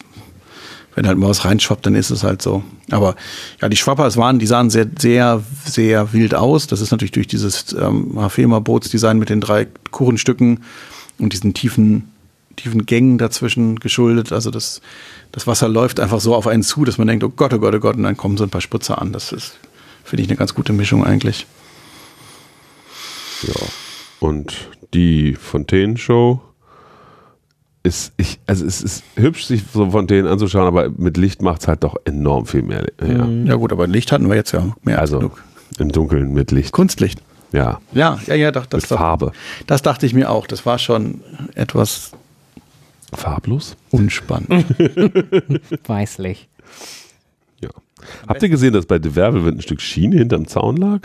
wenn halt mal was reinschwappt, dann ist es halt so. Aber ja, die Schwappers waren, die sahen sehr, sehr, sehr wild aus. Das ist natürlich durch dieses ähm, Hafema-Bootsdesign mit den drei Kuchenstücken und diesen tiefen, tiefen Gängen dazwischen geschuldet. Also das, das Wasser läuft einfach so auf einen zu, dass man denkt, oh Gott, oh Gott, oh Gott, und dann kommen so ein paar Spritzer an. Das ist, finde ich, eine ganz gute Mischung eigentlich. Ja. Und die Fontänen-Show ist, ich, also es ist hübsch, sich so Fontänen anzuschauen, aber mit Licht macht es halt doch enorm viel mehr. Ja. Ja gut, aber Licht hatten wir jetzt ja mehr als Also genug. im Dunkeln mit Licht. Kunstlicht. Ja. Ja, ja, ja, doch, das, Mit Farbe. das dachte ich mir auch. Das war schon etwas Farblos? unspannend. <laughs> Weißlich. Ja. Habt ihr gesehen, dass bei The Wervelwind ein Stück Schiene hinterm Zaun lag?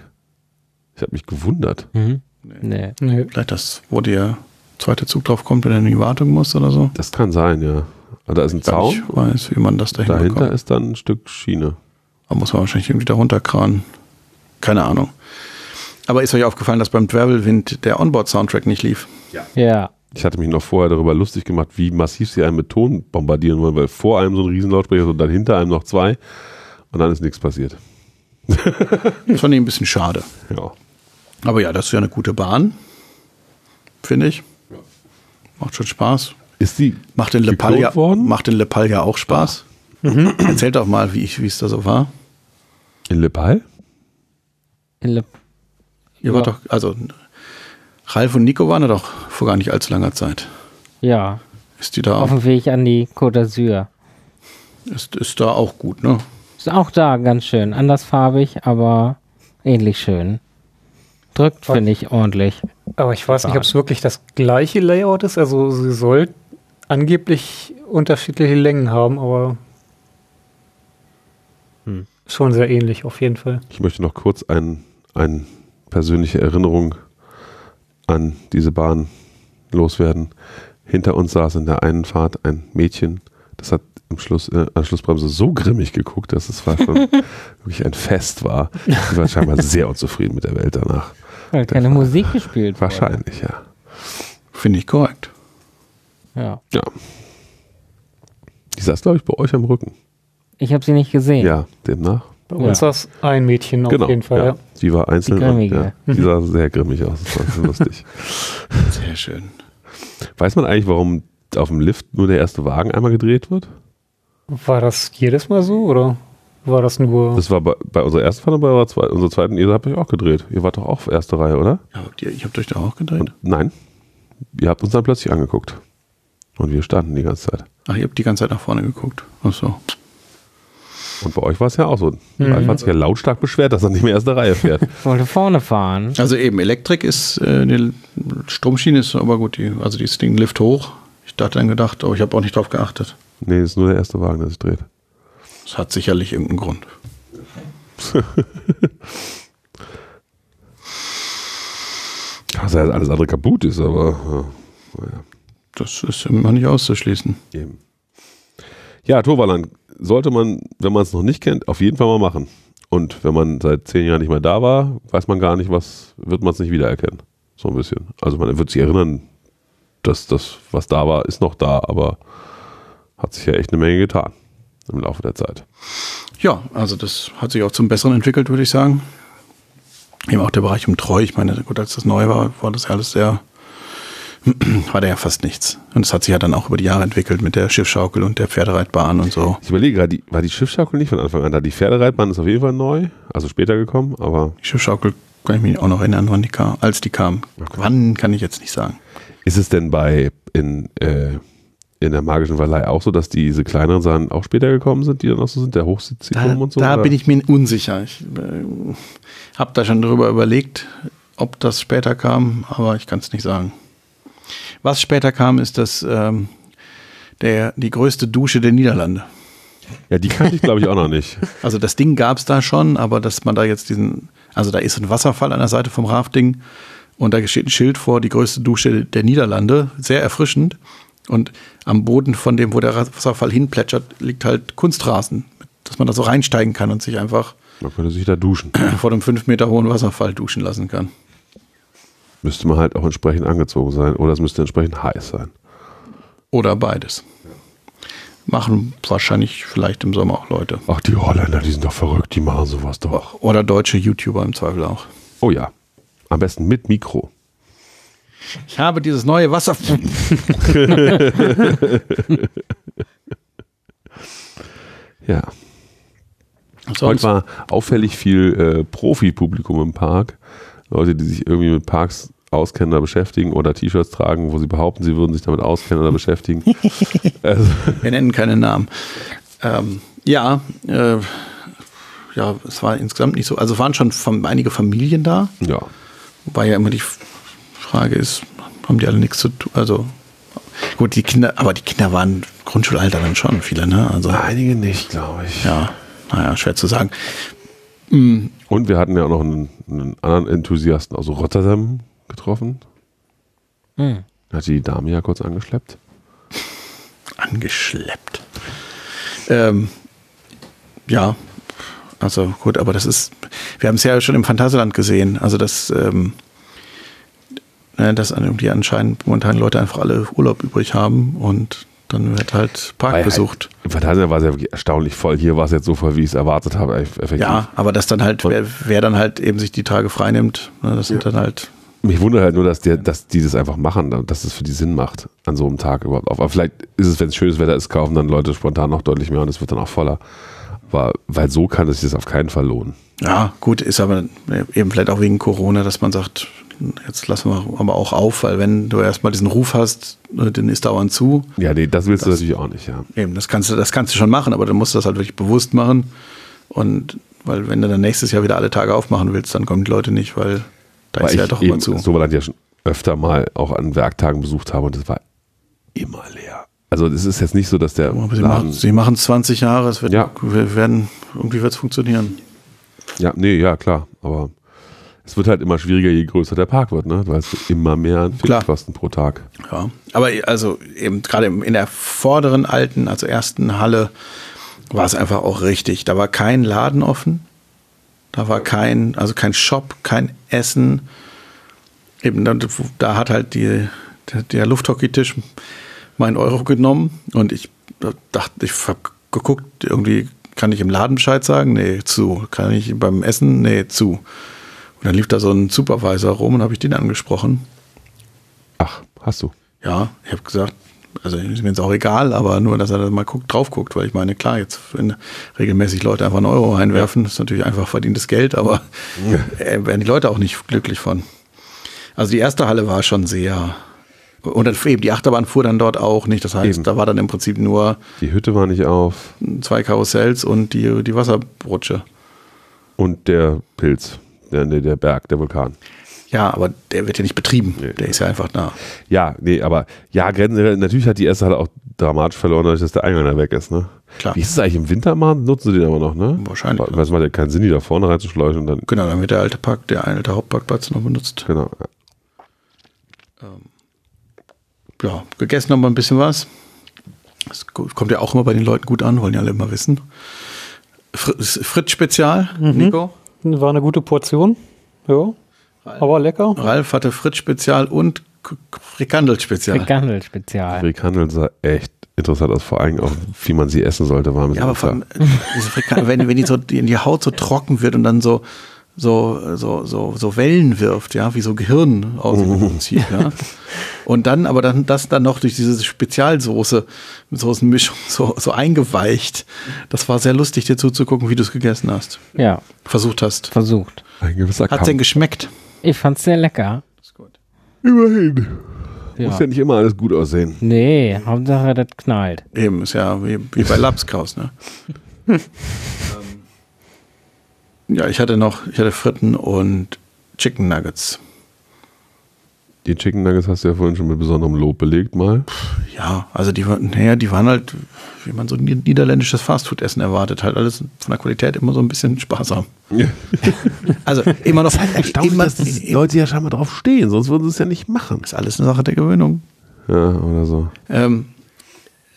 Ich habe mich gewundert. Mhm. Nee. Nee. Vielleicht das, wo der zweite Zug drauf kommt, wenn er in die Wartung muss oder so. Das kann sein, ja. Aber da ist ein Ich Zaun. weiß, wie man das dahin Dahinter bekommt. ist dann ein Stück Schiene. Da muss man wahrscheinlich irgendwie da runterkranen. Keine Ahnung. Aber ist euch aufgefallen, dass beim Travelwind der Onboard-Soundtrack nicht lief? Ja. Ich hatte mich noch vorher darüber lustig gemacht, wie massiv sie einen mit Ton bombardieren wollen, weil vor einem so ein Riesenlautsprecher ist und dann hinter einem noch zwei und dann ist nichts passiert. Das fand ich ein bisschen schade. Ja. Aber ja, das ist ja eine gute Bahn. Finde ich. Macht schon Spaß. Ist die Macht in Le geklont Pal ja, worden? macht in Le Pal ja auch Spaß. Erzählt doch mal, wie ich- wie es da so war. in Lepal? In Le Ihr Ja. wart doch, also Ralf und Nico waren ja doch vor gar nicht allzu langer Zeit. ja. Ist die da Auf dem Weg an die Côte d'Azur. ist, ist da auch gut, ne? Ist auch da ganz schön. Andersfarbig, aber ähnlich schön. Drückt, finde ich, ordentlich. Aber ich weiß nicht, ob es wirklich das gleiche Layout ist. Also sie soll angeblich unterschiedliche Längen haben, aber Hm. schon sehr ähnlich auf jeden Fall. Ich möchte noch kurz ein, eine persönliche Erinnerung an diese Bahn loswerden. Hinter uns saß in der einen Fahrt ein Mädchen, das hat im Schluss, äh, an der Schlussbremse so grimmig geguckt, dass es war schon <laughs> wirklich ein Fest war. Sie war scheinbar sehr unzufrieden mit der Welt danach. Weil keine Musik gespielt wurde. Wahrscheinlich, ja. Finde ich korrekt. Ja. Ja. Die saß, glaube ich, bei euch am Rücken. Ich habe sie nicht gesehen. Ja, demnach. Bei Ja. uns saß ein Mädchen auf genau. jeden Fall. ja. Ja. Die war einzeln. Die und, ja, die sah sehr grimmig aus. Das war <laughs> lustig. Sehr schön. Weiß man eigentlich, warum auf dem Lift nur der erste Wagen einmal gedreht wird? War das jedes Mal so oder war das nur? Das war bei, bei unserer ersten Fahrt und bei unserer, zwei, unserer zweiten. Ihr habt euch auch gedreht. Ihr wart doch auch auf erste Reihe, oder? Ja, habt ihr, ich habt euch da auch gedreht? Und nein. Ihr habt uns dann plötzlich angeguckt. Und wir standen die ganze Zeit. Ach, ihr habt die ganze Zeit nach vorne geguckt. Ach so. Und bei euch war es ja auch so. Mhm. Ralf hat sich ja lautstark beschwert, dass er nicht mehr erste Reihe fährt. Ich <laughs> wollte vorne fahren. Also eben, Elektrik ist, äh, die Stromschiene ist aber gut, die, also die ist den Lift hoch. Ich dachte dann gedacht, aber ich habe auch nicht drauf geachtet. nee, es ist nur der erste Wagen, der sich dreht. Das hat sicherlich irgendeinen Grund. <laughs> Dass ja alles andere kaputt ist, aber Das ist immer nicht auszuschließen. ja, eben. Ja, Toverland sollte man, wenn man es noch nicht kennt, auf jeden Fall mal machen. Und wenn man seit zehn Jahren nicht mehr da war, weiß man gar nicht, was, wird man es nicht wiedererkennen. So ein bisschen. Also man wird sich erinnern, dass das, was da war, ist noch da, aber hat sich ja echt eine Menge getan im Laufe der Zeit. Ja, also das hat sich auch zum Besseren entwickelt, würde ich sagen. Eben auch der Bereich um Treu. Ich meine, gut, als das neu war, war das ja alles sehr, <clears throat> war da ja fast nichts. Und es hat sich ja dann auch über die Jahre entwickelt mit der Schiffschaukel und der Pferdereitbahn und so. Ich überlege gerade, war die Schiffsschaukel nicht von Anfang an da? Die Pferdereitbahn ist auf jeden Fall neu, also später gekommen, aber Die Schiffschaukel kann ich mich auch noch erinnern, wann die kam, als die kam. Wann kann ich jetzt nicht sagen. ist es denn bei in, äh, in der magischen Verleih auch so, dass diese kleineren Sachen auch später gekommen sind, die dann auch so sind, der Hochsitzturm Da, und so? da oder? bin ich mir unsicher. Ich äh, habe da schon drüber überlegt, ob das später kam, aber ich kann es nicht sagen. Was später kam, ist das ähm, der, die größte Dusche der Niederlande. Ja, die kannte ich glaube ich auch noch nicht. <laughs> Also das Ding gab es da schon, aber dass man da jetzt diesen, also da ist ein Wasserfall an der Seite vom Rafting und da steht ein Schild vor, die größte Dusche der Niederlande, sehr erfrischend. Und am Boden von dem, wo der Wasserfall hinplätschert, liegt halt Kunstrasen dass man da so reinsteigen kann und sich einfach Man könnte sich da duschen. <clears throat> vor dem fünf Meter hohen Wasserfall duschen lassen kann. Müsste man halt auch entsprechend angezogen sein oder es müsste entsprechend heiß sein. Oder beides. Machen wahrscheinlich vielleicht im Sommer auch Leute. Ach, die Holländer, die sind doch verrückt, die machen sowas doch. Oder deutsche YouTuber im Zweifel auch. Oh ja. Am besten mit Mikro. Ich habe dieses neue Wasser. <laughs> Ja. Heute Sonst, war auffällig viel äh, Profi-Publikum im Park. Leute, die sich irgendwie mit Parks auskennen oder beschäftigen oder T-Shirts tragen, wo sie behaupten, sie würden sich damit auskennen oder beschäftigen. <laughs> also, wir nennen keine Namen. Ähm, ja, äh, ja, es war insgesamt nicht so. Also es waren schon einige Familien da. ja. Wobei ja immer die Frage ist, haben die alle nichts zu tun? Also gut, die Kinder, aber die Kinder waren Grundschulalter dann schon viele, ne? Also Einige nicht, glaube ich. ja, naja, schwer zu sagen. Und wir hatten ja auch noch einen, einen anderen Enthusiasten aus Rotterdam getroffen. Hm. Hat die Dame ja kurz angeschleppt. Angeschleppt. Ähm, ja, also gut, aber das ist, wir haben es ja schon im Phantasialand gesehen, also das, ähm, ne, dass irgendwie anscheinend momentan Leute einfach alle Urlaub übrig haben und dann wird halt Park Weil besucht. Halt, Im Phantasialand war es ja wirklich erstaunlich voll. Hier war es jetzt so voll, wie ich es erwartet habe. eff- Effektiv. Ja, aber das dann halt, wer, wer dann halt eben sich die Tage frei nimmt, ne, das sind dann halt, Mich wundert halt nur, dass, der, dass die das einfach machen, dass es für die Sinn macht, an so einem Tag überhaupt. Aber vielleicht ist es, wenn es schönes Wetter ist, kaufen dann Leute spontan noch deutlich mehr und es wird dann auch voller. Aber, weil so kann es sich das auf keinen Fall lohnen. ja, gut, ist aber eben vielleicht auch wegen Corona, dass man sagt, jetzt lassen wir aber auch auf, weil wenn du erstmal diesen Ruf hast, ne, den ist dauernd zu, Ja, nee, das willst du natürlich auch nicht, ja. Eben, das kannst du, das kannst du schon machen, aber dann musst du das halt wirklich bewusst machen. Und weil wenn du dann nächstes Jahr wieder alle Tage aufmachen willst, dann kommen die Leute nicht, weil da Weil ist ja doch immer zu. Soberland ja schon öfter mal auch an Werktagen besucht habe und es war immer leer. Also es ist jetzt nicht so, dass der sie machen, sie machen 20 Jahre, es wird, Ja. wir werden, irgendwie wird es funktionieren. Ja, nee, ja, klar. Aber es wird halt immer schwieriger, je größer der Park wird, ne? Weil es immer mehr. Fixkosten pro Tag. Ja. Aber also eben gerade in der vorderen alten, also ersten Halle, war es einfach auch richtig. Da war kein Laden offen. Da war kein, also kein Shop, kein Essen. Eben, da, da hat halt die, der, der Lufthockeytisch meinen Euro genommen und ich dachte, ich habe geguckt, irgendwie kann ich im Laden Bescheid sagen? Nee, zu. Kann ich beim Essen? Nee, zu. Und dann lief da so ein Supervisor rum und habe ich den angesprochen. Ach, hast du. Ja, ich habe gesagt, also ist mir jetzt auch egal, aber nur, dass er da mal guckt, drauf guckt, weil ich meine, klar, jetzt wenn regelmäßig Leute einfach einen Euro reinwerfen, ist natürlich einfach verdientes Geld, aber <laughs> äh, werden die Leute auch nicht glücklich von. Also die erste Halle war schon sehr und dann eben die Achterbahn fuhr dann dort auch nicht. Das heißt, Eben. da war dann im Prinzip nur Die Hütte war nicht auf zwei Karussells und die, die Wasserrutsche. und der Pilz, der, der, der Berg, der Vulkan. Ja, aber der wird ja nicht betrieben. Nee. Der ist ja einfach da. Ja, nee, aber ja, natürlich hat die erste Halle auch dramatisch verloren, dadurch, dass der Eingang da weg ist, ne? Klar. Wie ist es eigentlich im Winter mal? Nutzen sie den aber noch, ne? Wahrscheinlich, Weil es macht ja keinen Sinn, die da vorne reinzuschleuchen und dann, Genau, dann wird der alte Park, der alte Hauptparkplatz noch benutzt. genau. ja, gegessen haben wir ein bisschen was. Das kommt ja auch immer bei den Leuten gut an, wollen ja alle immer wissen. Fr Fritz-Spezial, Nico. War eine gute Portion. Ja. Aber lecker. Ralf hatte Fritz-Spezial und Frikandel-Spezial. Frikandel-Spezial. Frikandel sah echt interessant aus, vor allem auch, wie man sie essen sollte, war mir Ja, aber allem, äh, <laughs> wenn, wenn die so die, die Haut so trocken wird und dann so so so so so Wellen wirft, ja, wie so Gehirn aus dem Prinzip, ja. <laughs> Und dann aber dann das dann noch durch diese Spezialsoße Soßenmischung so so eingeweicht. Das war sehr lustig dir zuzugucken, wie du es gegessen hast. Ja, Versucht hast. versucht. ein gewisser Hat's Kampf. denn geschmeckt? Ich fand's sehr lecker. Immerhin. Ja. Muss ja nicht immer alles gut aussehen. Nee, Hauptsache das knallt. Eben, ist ja wie, wie bei <laughs> Lapskaus, ne? <laughs> ja, ich hatte noch, ich hatte Fritten und Chicken Nuggets. Die Chicken Nuggets hast du ja vorhin schon mit besonderem Lob belegt mal. Ja, also die waren, naja, die waren halt, wie man so nied- niederländisches Fastfood-Essen erwartet, halt alles von der Qualität immer so ein bisschen sparsam. <laughs> Also immer noch, immer, Leute ja scheinbar drauf stehen, sonst würden sie es ja nicht machen. ist alles eine Sache der Gewöhnung. Ja, oder so. Ähm,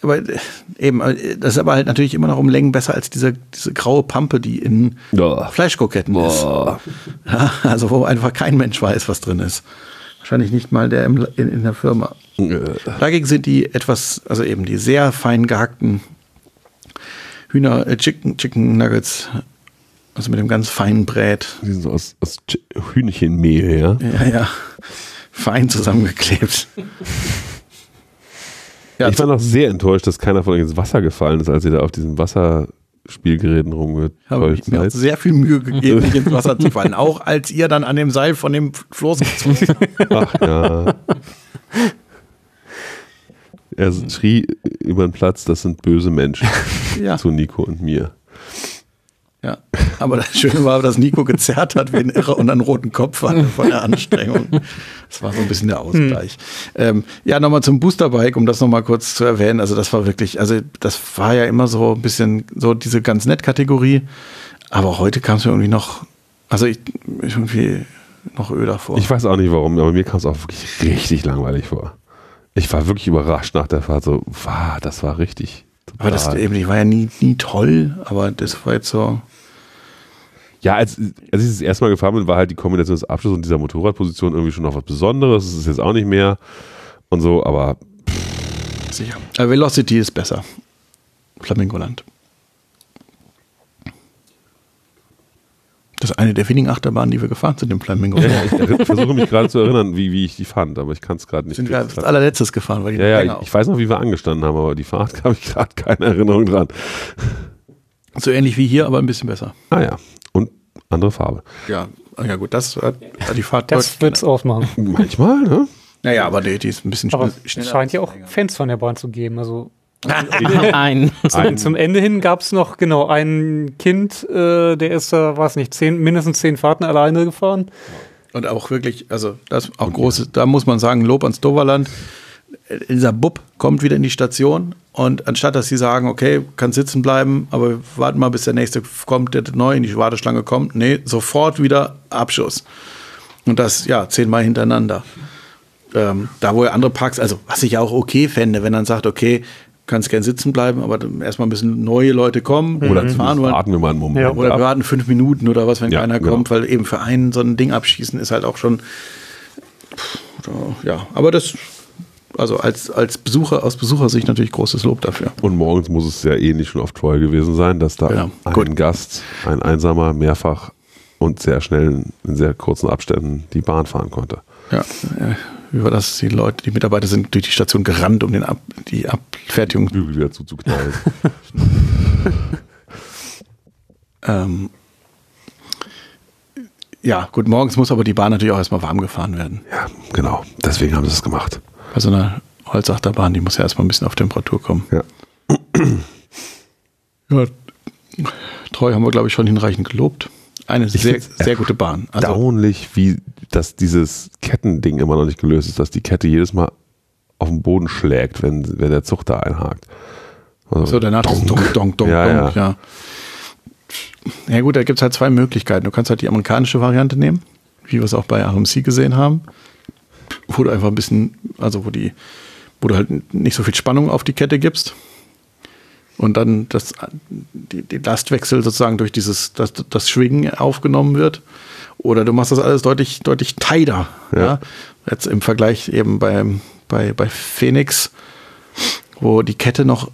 aber äh, eben, äh, das ist aber halt natürlich immer noch um Längen besser als diese, diese graue Pampe, die in Ja. Fleischkroketten Boah. ist. Ja, also wo einfach kein Mensch weiß, was drin ist. Wahrscheinlich nicht mal der im, in, in der Firma. Dagegen sind die etwas, also eben die sehr fein gehackten Hühner, äh, Chicken, Chicken Nuggets, also mit dem ganz feinen Brät. Die sind so aus, aus Ch- Hühnchenmehl, ja. Ja, ja, fein zusammengeklebt. Ja, ich war noch sehr enttäuscht, dass keiner von euch ins Wasser gefallen ist, als ihr da auf diesen Wasserspielgeräten habe rumgetäuscht ich mir sehr viel Mühe gegeben, nicht ins Wasser zu fallen. <laughs> Auch als ihr dann an dem Seil von dem Floß gezogen habt. Ach ja. Er schrie über den Platz, das sind böse Menschen Ja, zu Nico und mir. ja. Aber das Schöne war, dass Nico gezerrt hat wie ein Irrer und einen roten Kopf hatte von der Anstrengung. Das war so ein bisschen der Ausgleich. Ähm, ja, nochmal zum Boosterbike, um das nochmal kurz zu erwähnen. Also das war wirklich, also das war ja immer so ein bisschen so diese ganz nett Kategorie. Aber heute kam es mir irgendwie noch, also ich, ich irgendwie noch öder vor. Ich weiß auch nicht warum, aber mir kam es auch wirklich richtig langweilig vor. Ich war wirklich überrascht nach der Fahrt, so, wow, das war richtig. aber das eben, die war ja nie, nie toll, aber das war jetzt so. Ja, als, als ich das erste Mal gefahren bin, war halt die Kombination des Abschlusses und dieser Motorradposition irgendwie schon noch was Besonderes. Das ist jetzt auch nicht mehr und so, aber Sicher. Aber Velocity ist besser. Flamingoland. Das ist eine der wenigen Achterbahnen, die wir gefahren sind im Flamingo. ja, ich versuche mich gerade zu erinnern, wie, wie ich die fand, aber ich kann es gerade nicht. Sind wir als allerletztes gefahren, weil die ja, ja, ich, ich weiß noch, wie wir angestanden haben, aber die Fahrt <laughs> habe ich gerade keine Erinnerung dran. So ähnlich wie hier, aber ein bisschen besser. Ah ja, andere Farbe. Ja, ja gut, das hat, die Fahrt Das deutlich- wird's ausmachen. <laughs> Manchmal, ne? Naja, aber die, die ist ein bisschen Aber schnell- es schneller. scheint ja auch Fans von der Bahn zu geben. Also <laughs> Nein. <laughs> zum, zum Ende hin gab es noch genau ein Kind, äh, der ist da, weiß nicht, zehn, mindestens zehn Fahrten alleine gefahren. Und auch wirklich, also das auch große, da muss man sagen, Lob ans Doverland. Dieser Bub kommt wieder in die Station und anstatt dass sie sagen, okay, kann sitzen bleiben, aber wir warten mal, bis der nächste kommt, der neu in die Warteschlange kommt, nee, sofort wieder Abschuss. Und das, ja, zehnmal hintereinander. Ähm, da, wo ja andere Parks, also was ich ja auch okay fände, wenn dann sagt, okay, kannst gern sitzen bleiben, aber erstmal ein bisschen neue Leute kommen Oder fahren wollen. warten wir mal einen Moment. Ja. Oder wir warten fünf Minuten oder was, wenn Ja, keiner genau. kommt, weil eben für einen so ein Ding abschießen ist halt auch schon. Pff, Ja, aber das, also als, als Besucher, aus Besuchersicht natürlich großes Lob dafür. Und morgens muss es ja ähnlich schon auf Troy gewesen sein, dass da Ja, ein gut. Gast, ein Einsamer, mehrfach und sehr schnell in sehr kurzen Abständen die Bahn fahren konnte. Ja, äh, wie war das? Die Leute, die Mitarbeiter sind durch die Station gerannt, um den Ab, die Abfertigung. Bügel wieder zuzuknallen. <laughs> Ähm, ja, gut, morgens muss aber die Bahn natürlich auch erstmal warm gefahren werden. ja, genau. Deswegen haben sie es gemacht. Bei so einer Holzachterbahn, die muss ja erstmal ein bisschen auf Temperatur kommen. Ja. <clears throat> Ja, treu haben wir, glaube ich, schon hinreichend gelobt. Eine Ich sehr, sehr gute Bahn. Also, Erstaunlich, wie dass dieses Kettending immer noch nicht gelöst ist, dass die Kette jedes Mal auf den Boden schlägt, wenn, wenn der Zug da einhakt. Also, so danach das Donk, Donk, Donk, Ja, Donk, ja. ja. Ja gut, da gibt es halt zwei Möglichkeiten. Du kannst halt die amerikanische Variante nehmen, wie wir es auch bei RMC gesehen haben, wo du einfach ein bisschen, also wo die, wo du halt nicht so viel Spannung auf die Kette gibst und dann das, die, die Lastwechsel sozusagen durch dieses, das, das Schwingen aufgenommen wird. Oder du machst das alles deutlich, deutlich tighter. Ja. Ja. Jetzt im Vergleich eben bei, bei, bei Phoenix, wo die Kette noch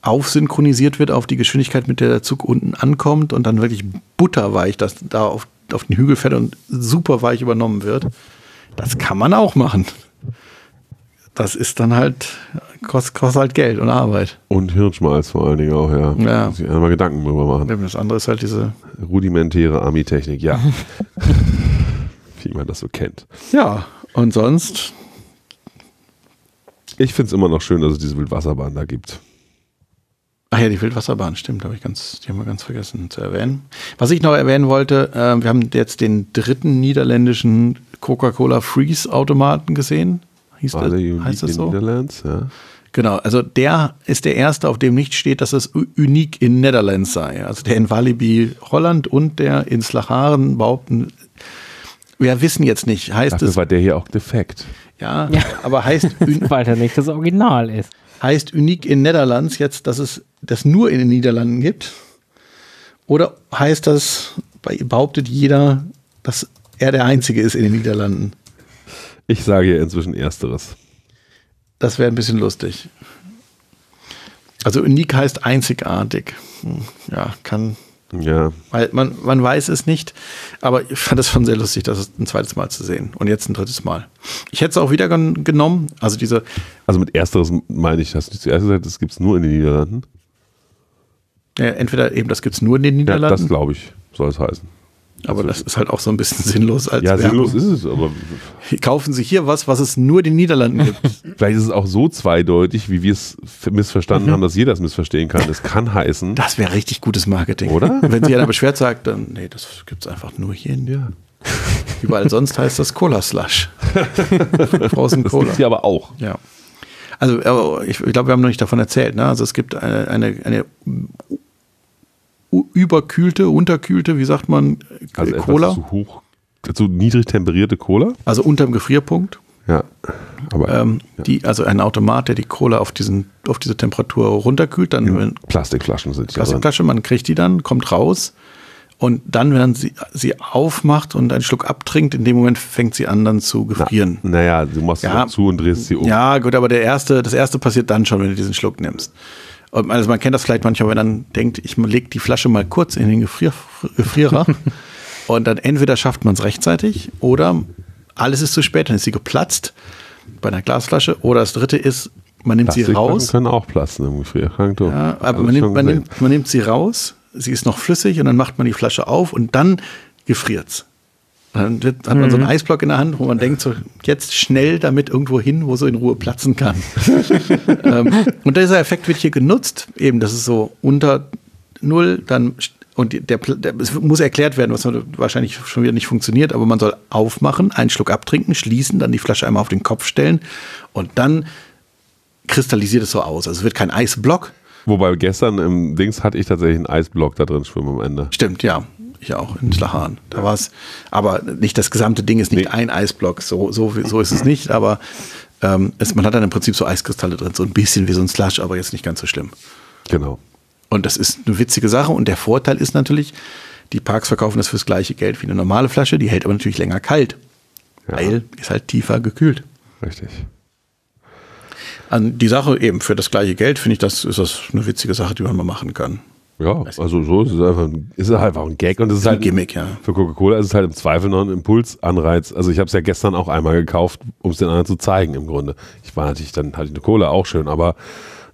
aufsynchronisiert wird auf die Geschwindigkeit, mit der der Zug unten ankommt und dann wirklich butterweich das da auf, auf den Hügel fährt und super weich übernommen wird. Das kann man auch machen. Das ist dann halt, kostet, kostet halt Geld und Arbeit. Und Hirnschmalz vor allen Dingen auch, ja. Ja. Muss ich einmal Gedanken drüber machen. Das andere ist halt diese, Rudimentäre Army-Technik, ja. <laughs> Wie man das so kennt. ja, und sonst, Ich finde es immer noch schön, dass es diese Wildwasserbahn da gibt. ach ja, die Wildwasserbahn, stimmt, habe ich ganz, die haben wir ganz vergessen zu erwähnen. Was ich noch erwähnen wollte, äh, wir haben jetzt den dritten niederländischen Coca-Cola Freeze-Automaten gesehen. Hieß Alle das, Unique heißt das in so? Netherlands, ja. Genau, also der ist der erste, auf dem nicht steht, dass es unique in Netherlands sei. Also der in Walibi Holland und der in Slacharen behaupten, wir wissen jetzt nicht, heißt Dafür es, war der hier auch defekt. ja, Ja. aber heißt, <laughs> Weil er nicht das Original ist. heißt Unique in Netherlands jetzt, dass es das nur in den Niederlanden gibt? Oder heißt das, behauptet jeder, dass er der Einzige ist in den Niederlanden? Ich sage hier inzwischen Ersteres. Das wäre ein bisschen lustig. Also unique heißt einzigartig. Hm, Ja, kann, Ja, weil man, man weiß es nicht. Aber ich fand es schon sehr lustig, das ein zweites Mal zu sehen. Und jetzt ein drittes Mal. Ich hätte es auch wieder gen- genommen. Also diese, also mit Ersteres meine ich, hast du nicht zuerst gesagt, das gibt es nur in den Niederlanden? ja, entweder eben, das gibt es nur in den Ja, das Niederlanden. glaube ich, soll es heißen. Aber das ist halt auch so ein bisschen <laughs> sinnlos als Ja, Werbung. sinnlos ist es, aber Kaufen Sie hier was, was es nur in den Niederlanden gibt. <laughs> vielleicht ist es auch so zweideutig, wie wir es missverstanden Mhm. haben, dass jeder es missverstehen kann. Es kann heißen, Das wäre richtig gutes Marketing. Oder? <laughs> Wenn sich einer beschwert sagt, dann, nee, das gibt es einfach nur hier. In ja, Überall sonst heißt das Cola Slush. Das Cola. gibt es ja aber auch. Ja. Also, aber ich, ich glaube, wir haben noch nicht davon erzählt. Ne? Also, es gibt eine, eine, eine u- überkühlte, unterkühlte, wie sagt man, Also Cola. zu hoch, zu niedrig temperierte Cola. Also unterm Gefrierpunkt. Ja, aber Ähm, die, also ein Automat, der die Cola auf, diesen, auf diese Temperatur runterkühlt. Dann, wenn Plastikflaschen sind. Plastikflasche, man kriegt die dann, kommt raus. Und dann, wenn man sie, sie aufmacht und einen Schluck abtrinkt, in dem Moment fängt sie an, dann zu gefrieren. Na, naja, du machst Ja. sie zu und drehst sie um. Ja, gut, aber der erste, das erste passiert dann schon, wenn du diesen Schluck nimmst. Also man kennt das vielleicht manchmal, wenn man dann denkt, ich leg die Flasche mal kurz in den Gefrier, Gefrierer <laughs> und dann entweder schafft man es rechtzeitig oder alles ist zu spät, dann ist sie geplatzt bei einer Glasflasche oder das dritte ist, man nimmt sie raus. können auch platzen im Gefrierschrank. du. Ja, aber ich man nimmt, man, nimmt, man nimmt sie raus, sie ist noch flüssig und dann macht man die Flasche auf und dann gefriert's. Dann wird, hat man so einen Eisblock in der Hand, wo man denkt, so jetzt schnell damit irgendwo hin, wo so in Ruhe platzen kann. <laughs> ähm, und dieser Effekt wird hier genutzt, eben, das ist so unter Null, dann und der, der, es muss erklärt werden, was wahrscheinlich schon wieder nicht funktioniert, aber man soll aufmachen, einen Schluck abtrinken, schließen, dann die Flasche einmal auf den Kopf stellen und dann kristallisiert es so aus. Also es wird kein Eisblock, Wobei gestern im Dings hatte ich tatsächlich einen Eisblock da drin schwimmen am Ende. Stimmt, ja. Ich auch in Schlachahn. Da war es, aber nicht das gesamte Ding ist nicht Nee. ein Eisblock. So, so, so ist es nicht, aber ähm, es, man hat dann im Prinzip so Eiskristalle drin, so ein bisschen wie so ein Slush, aber jetzt nicht ganz so schlimm. Genau. Und das ist eine witzige Sache. Und der Vorteil ist natürlich, die Parks verkaufen das fürs gleiche Geld wie eine normale Flasche, die hält aber natürlich länger kalt. Ja. Weil ist halt tiefer gekühlt. Richtig. An die Sache eben für das gleiche Geld finde ich, das ist das eine witzige Sache, die man mal machen kann. Ja, also so ist es einfach ein, ist einfach ein Gag und es ist halt Ein Gimmick, ja. Für Coca-Cola ist es halt im Zweifel noch ein Impulsanreiz. Also ich habe es ja gestern auch einmal gekauft, um es den anderen zu zeigen im Grunde. Ich war natürlich, dann hatte ich eine Cola auch schön, aber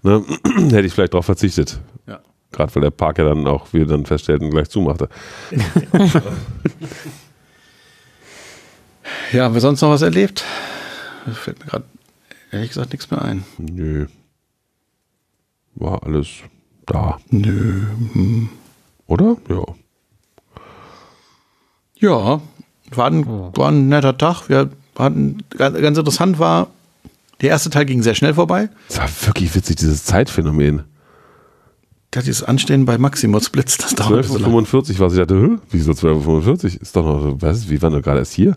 ne, <clears throat> hätte ich vielleicht darauf verzichtet. Ja. Gerade weil der Park ja dann auch, wie wir dann feststellten, gleich zumachte. <laughs> Ja, haben wir sonst noch was erlebt? Da fällt mir gerade ehrlich gesagt nichts mehr ein. Nö. War alles da. Nö. Oder? Ja. Ja, war ein, war ein netter Tag. Wir hatten, ganz, interessant war, der erste Teil ging sehr schnell vorbei. Es war wirklich witzig, dieses Zeitphänomen. Da dieses Anstehen bei Maximus Blitz, das dauert so lange. 12.45 Uhr, was ich dachte, wieso 12.45 Uhr? Ist doch noch, was, wie waren wir gerade erst hier?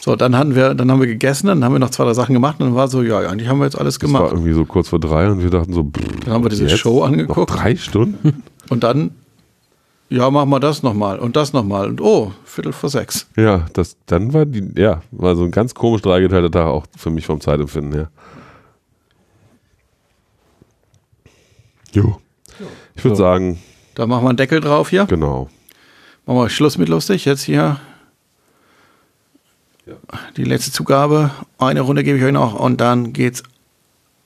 So, dann hatten wir, dann haben wir gegessen, dann haben wir noch zwei, drei Sachen gemacht und dann war so, ja, eigentlich haben wir jetzt alles Es war gemacht. irgendwie so kurz vor drei und wir dachten so, brr, Dann haben wir diese? Show Noch angeguckt drei Stunden? <laughs> und dann, ja, machen wir das nochmal und das nochmal und oh, Viertel vor sechs. Ja, das, dann war die, ja, war so ein ganz komisch dreigeteilter Tag auch für mich vom Zeitempfinden her. Jo. Ich würde So. sagen, Da machen wir einen Deckel drauf hier. genau. Machen wir Schluss mit lustig. Jetzt hier die letzte Zugabe. Eine Runde gebe ich euch noch und dann geht's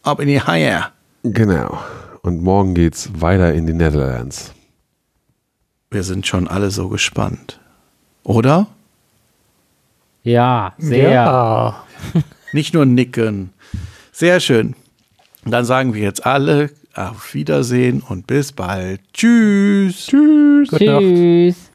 ab in die Haie. Genau. Und morgen geht's weiter in die Netherlands. Wir sind schon alle so gespannt. Oder? Ja, sehr. Ja. <laughs> Nicht nur nicken. Sehr schön. Dann sagen wir jetzt alle auf Wiedersehen und bis bald. Tschüss. Tschüss. Gute Nacht. Tschüss.